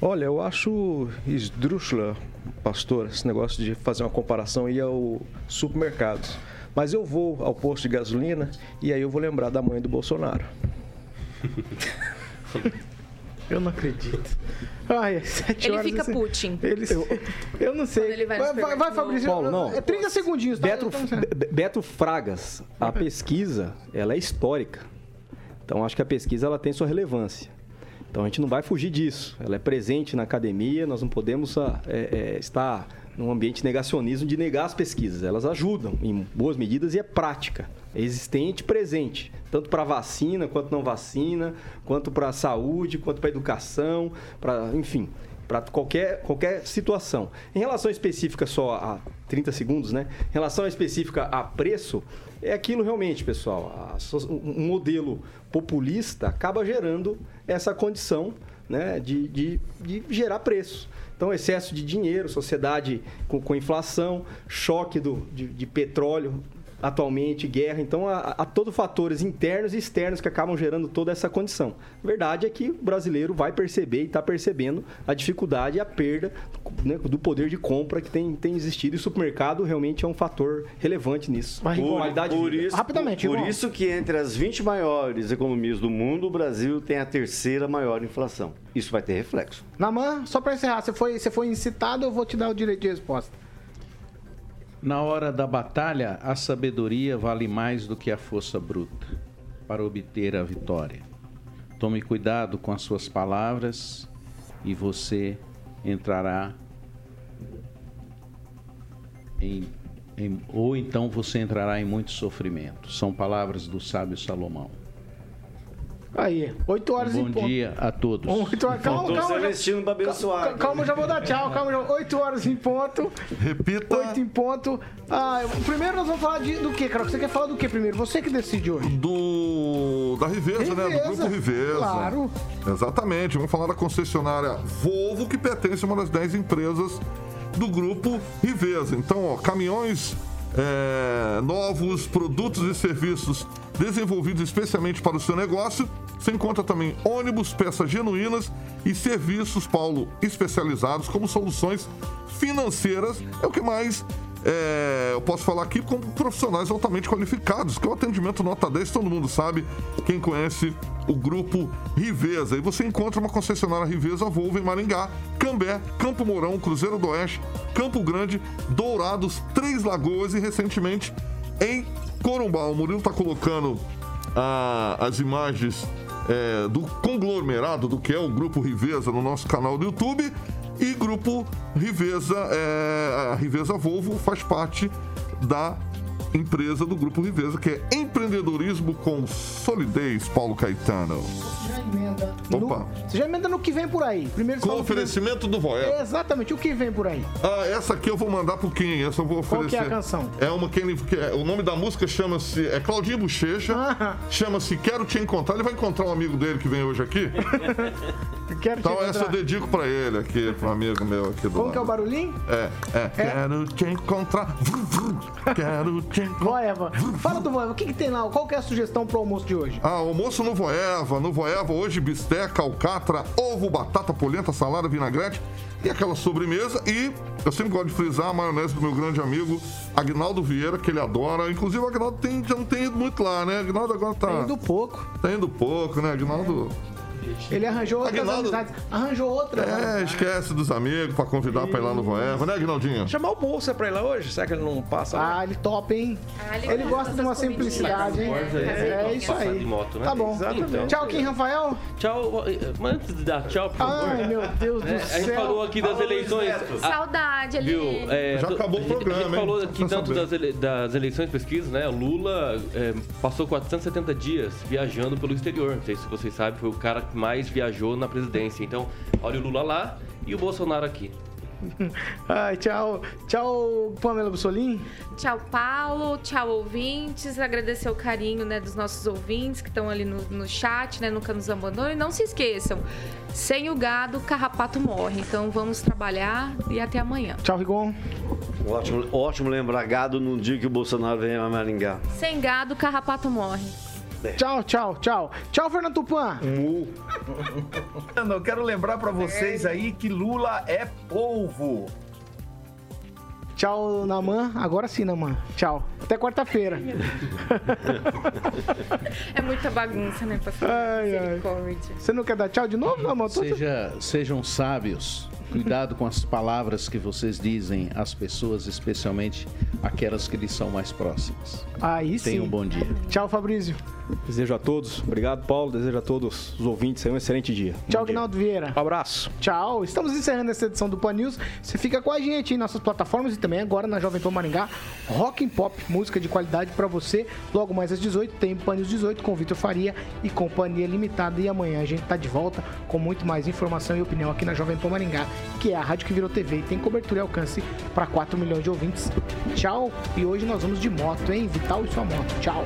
[SPEAKER 9] Olha, eu acho esdrúxula, pastor, esse negócio de fazer uma comparação e ir ao supermercado. Mas eu vou ao posto de gasolina e aí eu vou lembrar da mãe do Bolsonaro. *laughs*
[SPEAKER 1] Eu não acredito. Ai, sete
[SPEAKER 6] Ele
[SPEAKER 1] horas.
[SPEAKER 6] fica
[SPEAKER 1] assim,
[SPEAKER 6] Putin.
[SPEAKER 1] Ele, eu, não sei.
[SPEAKER 6] Ele vai
[SPEAKER 1] vai, vai. Fabrício.
[SPEAKER 11] Paulo, não.
[SPEAKER 1] É 30 segundinhos. tá?
[SPEAKER 11] Beto,
[SPEAKER 1] Então,
[SPEAKER 11] Be- Beto Fragas, a pesquisa, ela é histórica. Então, acho que a pesquisa ela tem sua relevância. Então, a gente não vai fugir disso. Ela é presente na academia, nós não podemos ah, é, é, estar num ambiente negacionismo de negar as pesquisas. Elas ajudam em boas medidas e é prática. É existente presente. Tanto para vacina, quanto não vacina, quanto para saúde, quanto para educação, para, enfim, para qualquer, qualquer situação. Em relação específica só a 30 segundos, né? Em relação específica a preço, é aquilo realmente, pessoal. Um modelo populista acaba gerando essa condição né, de, de, de gerar preço. Então, excesso de dinheiro, sociedade com, com inflação, choque do, de, de petróleo atualmente, guerra. Então, há, há todos fatores internos e externos que acabam gerando toda essa condição. A verdade é que o brasileiro vai perceber e está percebendo a dificuldade e a perda né, do poder de compra que tem, tem existido. E o supermercado realmente é um fator relevante nisso.
[SPEAKER 1] Vai, Rigon.
[SPEAKER 11] Qualidade de
[SPEAKER 5] Por isso,
[SPEAKER 1] Rapidamente,
[SPEAKER 5] por
[SPEAKER 1] Rigon.
[SPEAKER 5] isso que entre as 20 maiores economias do mundo, o Brasil tem a terceira maior inflação. Isso vai ter reflexo.
[SPEAKER 1] Naman, só pra encerrar, você foi, você foi incitado, eu vou te dar o direito de resposta.
[SPEAKER 8] Na hora da batalha, a sabedoria vale mais do que a força bruta para obter a vitória. Tome cuidado com as suas palavras e você entrará em, em- ou então você entrará em muito sofrimento. São palavras do sábio Salomão.
[SPEAKER 1] Aí, 8 horas
[SPEAKER 8] Um
[SPEAKER 1] em
[SPEAKER 8] bom
[SPEAKER 1] ponto.
[SPEAKER 8] dia a todos.
[SPEAKER 1] Um, oito horas, calma,
[SPEAKER 5] Faltou
[SPEAKER 1] calma, já,
[SPEAKER 5] Celestino para abençoar.
[SPEAKER 1] calma, calma, já vou dar tchau, *laughs* calma, já, 8 horas em ponto.
[SPEAKER 3] Repita.
[SPEAKER 1] 8 em ponto. Ah, primeiro nós vamos falar de, do que, Carol? Você quer falar do que primeiro? Você que decide hoje.
[SPEAKER 3] do da Riveza, né? Do
[SPEAKER 1] Riveza,
[SPEAKER 3] grupo Riveza.
[SPEAKER 1] claro.
[SPEAKER 3] Exatamente. Vamos falar da concessionária Volvo, que pertence a uma das 10 empresas do grupo Riveza. Então, ó, caminhões é, novos, produtos e serviços desenvolvidos especialmente para o seu negócio. Você encontra também ônibus, peças genuínas e serviços, Paulo, especializados como soluções financeiras. É o que mais é, eu posso falar aqui como profissionais altamente qualificados, que é o atendimento nota 10, todo mundo sabe, quem conhece o grupo Riveza. E você encontra uma concessionária Riveza Volvo em Maringá, Cambé, Campo Mourão, Cruzeiro do Oeste, Campo Grande, Dourados, Três Lagoas e recentemente em Corumbá. O Murilo está colocando ah, as imagens é, do conglomerado do que é o Grupo Riveza no nosso canal do YouTube. E Grupo Riveza, é, a Riveza Volvo faz parte da empresa do Grupo Riveza, que é empreendedorismo com solidez, Paulo Caetano.
[SPEAKER 1] Você já emenda.
[SPEAKER 3] Opa.
[SPEAKER 1] No, você já emenda no que vem por aí. Primeiro
[SPEAKER 3] Com
[SPEAKER 1] fala o que vem-
[SPEAKER 3] oferecimento do Voel.
[SPEAKER 1] Exatamente, o que vem por aí?
[SPEAKER 3] Ah, essa aqui eu vou mandar pro Kim, essa eu vou
[SPEAKER 1] Qual
[SPEAKER 3] oferecer.
[SPEAKER 1] que é a canção?
[SPEAKER 3] É uma que ele, é- o nome da música chama-se é Claudinho Bochecha,
[SPEAKER 1] Ah.
[SPEAKER 3] chama-se Quero Te Encontrar. Ele vai encontrar um amigo dele que vem hoje aqui. *laughs*
[SPEAKER 1] Quero
[SPEAKER 3] Então essa eu dedico pra ele aqui, pro amigo meu aqui do
[SPEAKER 1] Como que é o
[SPEAKER 3] lado.
[SPEAKER 1] barulhinho?
[SPEAKER 3] É, é. Quero te encontrar. Quero te encontrar. *laughs*
[SPEAKER 1] Voeva. Fala do Voeva. O que, que tem lá? Qual que é a sugestão pro almoço de hoje?
[SPEAKER 3] Ah, almoço no Voeva. No Voeva hoje bisteca, alcatra, ovo, batata, polenta, salada, vinagrete e aquela sobremesa. E eu sempre gosto de frisar a maionese do meu grande amigo Agnaldo Vieira, que ele adora. Inclusive o Agnaldo tem, já não tem ido muito lá, né? Agnaldo agora tá...
[SPEAKER 1] Tá indo pouco.
[SPEAKER 3] Tá indo pouco, né? Agnaldo...
[SPEAKER 1] Ele arranjou outras
[SPEAKER 3] Aguinaldo-
[SPEAKER 1] amizades. Arranjou outras. né?
[SPEAKER 3] É, esquece dos amigos pra convidar pra ir lá no Voeva, né, Agnaldinho?
[SPEAKER 9] Chamar o Bolsa pra ir lá hoje? Será que ele não passa?
[SPEAKER 1] Ah, ele topa, hein?
[SPEAKER 6] Ah, ele
[SPEAKER 1] ele
[SPEAKER 6] gosta
[SPEAKER 1] de uma simplicidade, hein? É,
[SPEAKER 7] É,
[SPEAKER 1] isso aí.
[SPEAKER 7] de moto, né?
[SPEAKER 1] Tá bom.
[SPEAKER 7] Exatamente.
[SPEAKER 1] Tchau, Kim Rafael.
[SPEAKER 7] Tchau, mas antes de dar tchau, por favor.
[SPEAKER 1] Ai, meu Deus do
[SPEAKER 7] É, a gente
[SPEAKER 1] céu.
[SPEAKER 7] falou aqui das eleições.
[SPEAKER 6] Saudade ali.
[SPEAKER 7] Viu? É,
[SPEAKER 3] Já
[SPEAKER 7] do-
[SPEAKER 3] acabou o
[SPEAKER 7] a gente- A
[SPEAKER 3] programa,
[SPEAKER 7] gente
[SPEAKER 3] hein?
[SPEAKER 7] falou aqui tanto das, ele- das eleições pesquisas, né? O Lula é, passou 470 dias viajando pelo exterior. Não sei se vocês sabem, foi o cara que mais viajou na presidência. Então, olha o Lula lá e o Bolsonaro aqui. *laughs*
[SPEAKER 1] Ai, tchau. Tchau, Pamela Bussolim.
[SPEAKER 6] Tchau, Paulo. Tchau, ouvintes. Agradecer o carinho né, dos nossos ouvintes que estão ali no, no chat, né? Nunca nos abandonam. E não se esqueçam, sem o gado, o carrapato morre. Então vamos trabalhar e até amanhã.
[SPEAKER 1] Tchau, Rigon.
[SPEAKER 5] Ótimo, ótimo lembrar gado no dia que o Bolsonaro vem a Maringá.
[SPEAKER 6] Sem gado, o carrapato morre.
[SPEAKER 1] Tchau, tchau, tchau. Tchau, Fernando Tupan. *laughs*
[SPEAKER 4] Eu quero lembrar pra vocês aí que Lula é polvo.
[SPEAKER 1] Tchau, Naman. Agora sim, Naman. Tchau. Até quarta-feira. *laughs*
[SPEAKER 6] É muita bagunça, né, pastor?
[SPEAKER 1] Ai, ai.
[SPEAKER 6] Misericórdia.
[SPEAKER 1] Você não quer dar tchau de novo, Naman?
[SPEAKER 8] Seja, sejam sábios. Cuidado com as palavras que vocês dizem às pessoas, especialmente aquelas que lhes são mais próximas.
[SPEAKER 1] Aí sim.
[SPEAKER 8] Tenham um bom dia.
[SPEAKER 1] Tchau, Fabrício.
[SPEAKER 11] Desejo a todos, obrigado Paulo, desejo a todos os ouvintes aí um excelente dia.
[SPEAKER 1] Tchau. Aguinaldo Vieira.
[SPEAKER 11] Um abraço.
[SPEAKER 1] Tchau. Estamos encerrando essa edição do Pan News. Você fica com a gente em nossas plataformas e também agora na Jovem Pan Maringá. Rock and Pop, música de qualidade pra você. Logo mais às 18 tem Pan News 18 com Vitor Faria e Companhia Limitada. E amanhã a gente tá de volta com muito mais informação e opinião aqui na Jovem Pan Maringá, que é a rádio que virou TV e tem cobertura e alcance para 4 milhões de ouvintes. Tchau. E hoje nós vamos de moto, hein? Vital e sua moto. Tchau.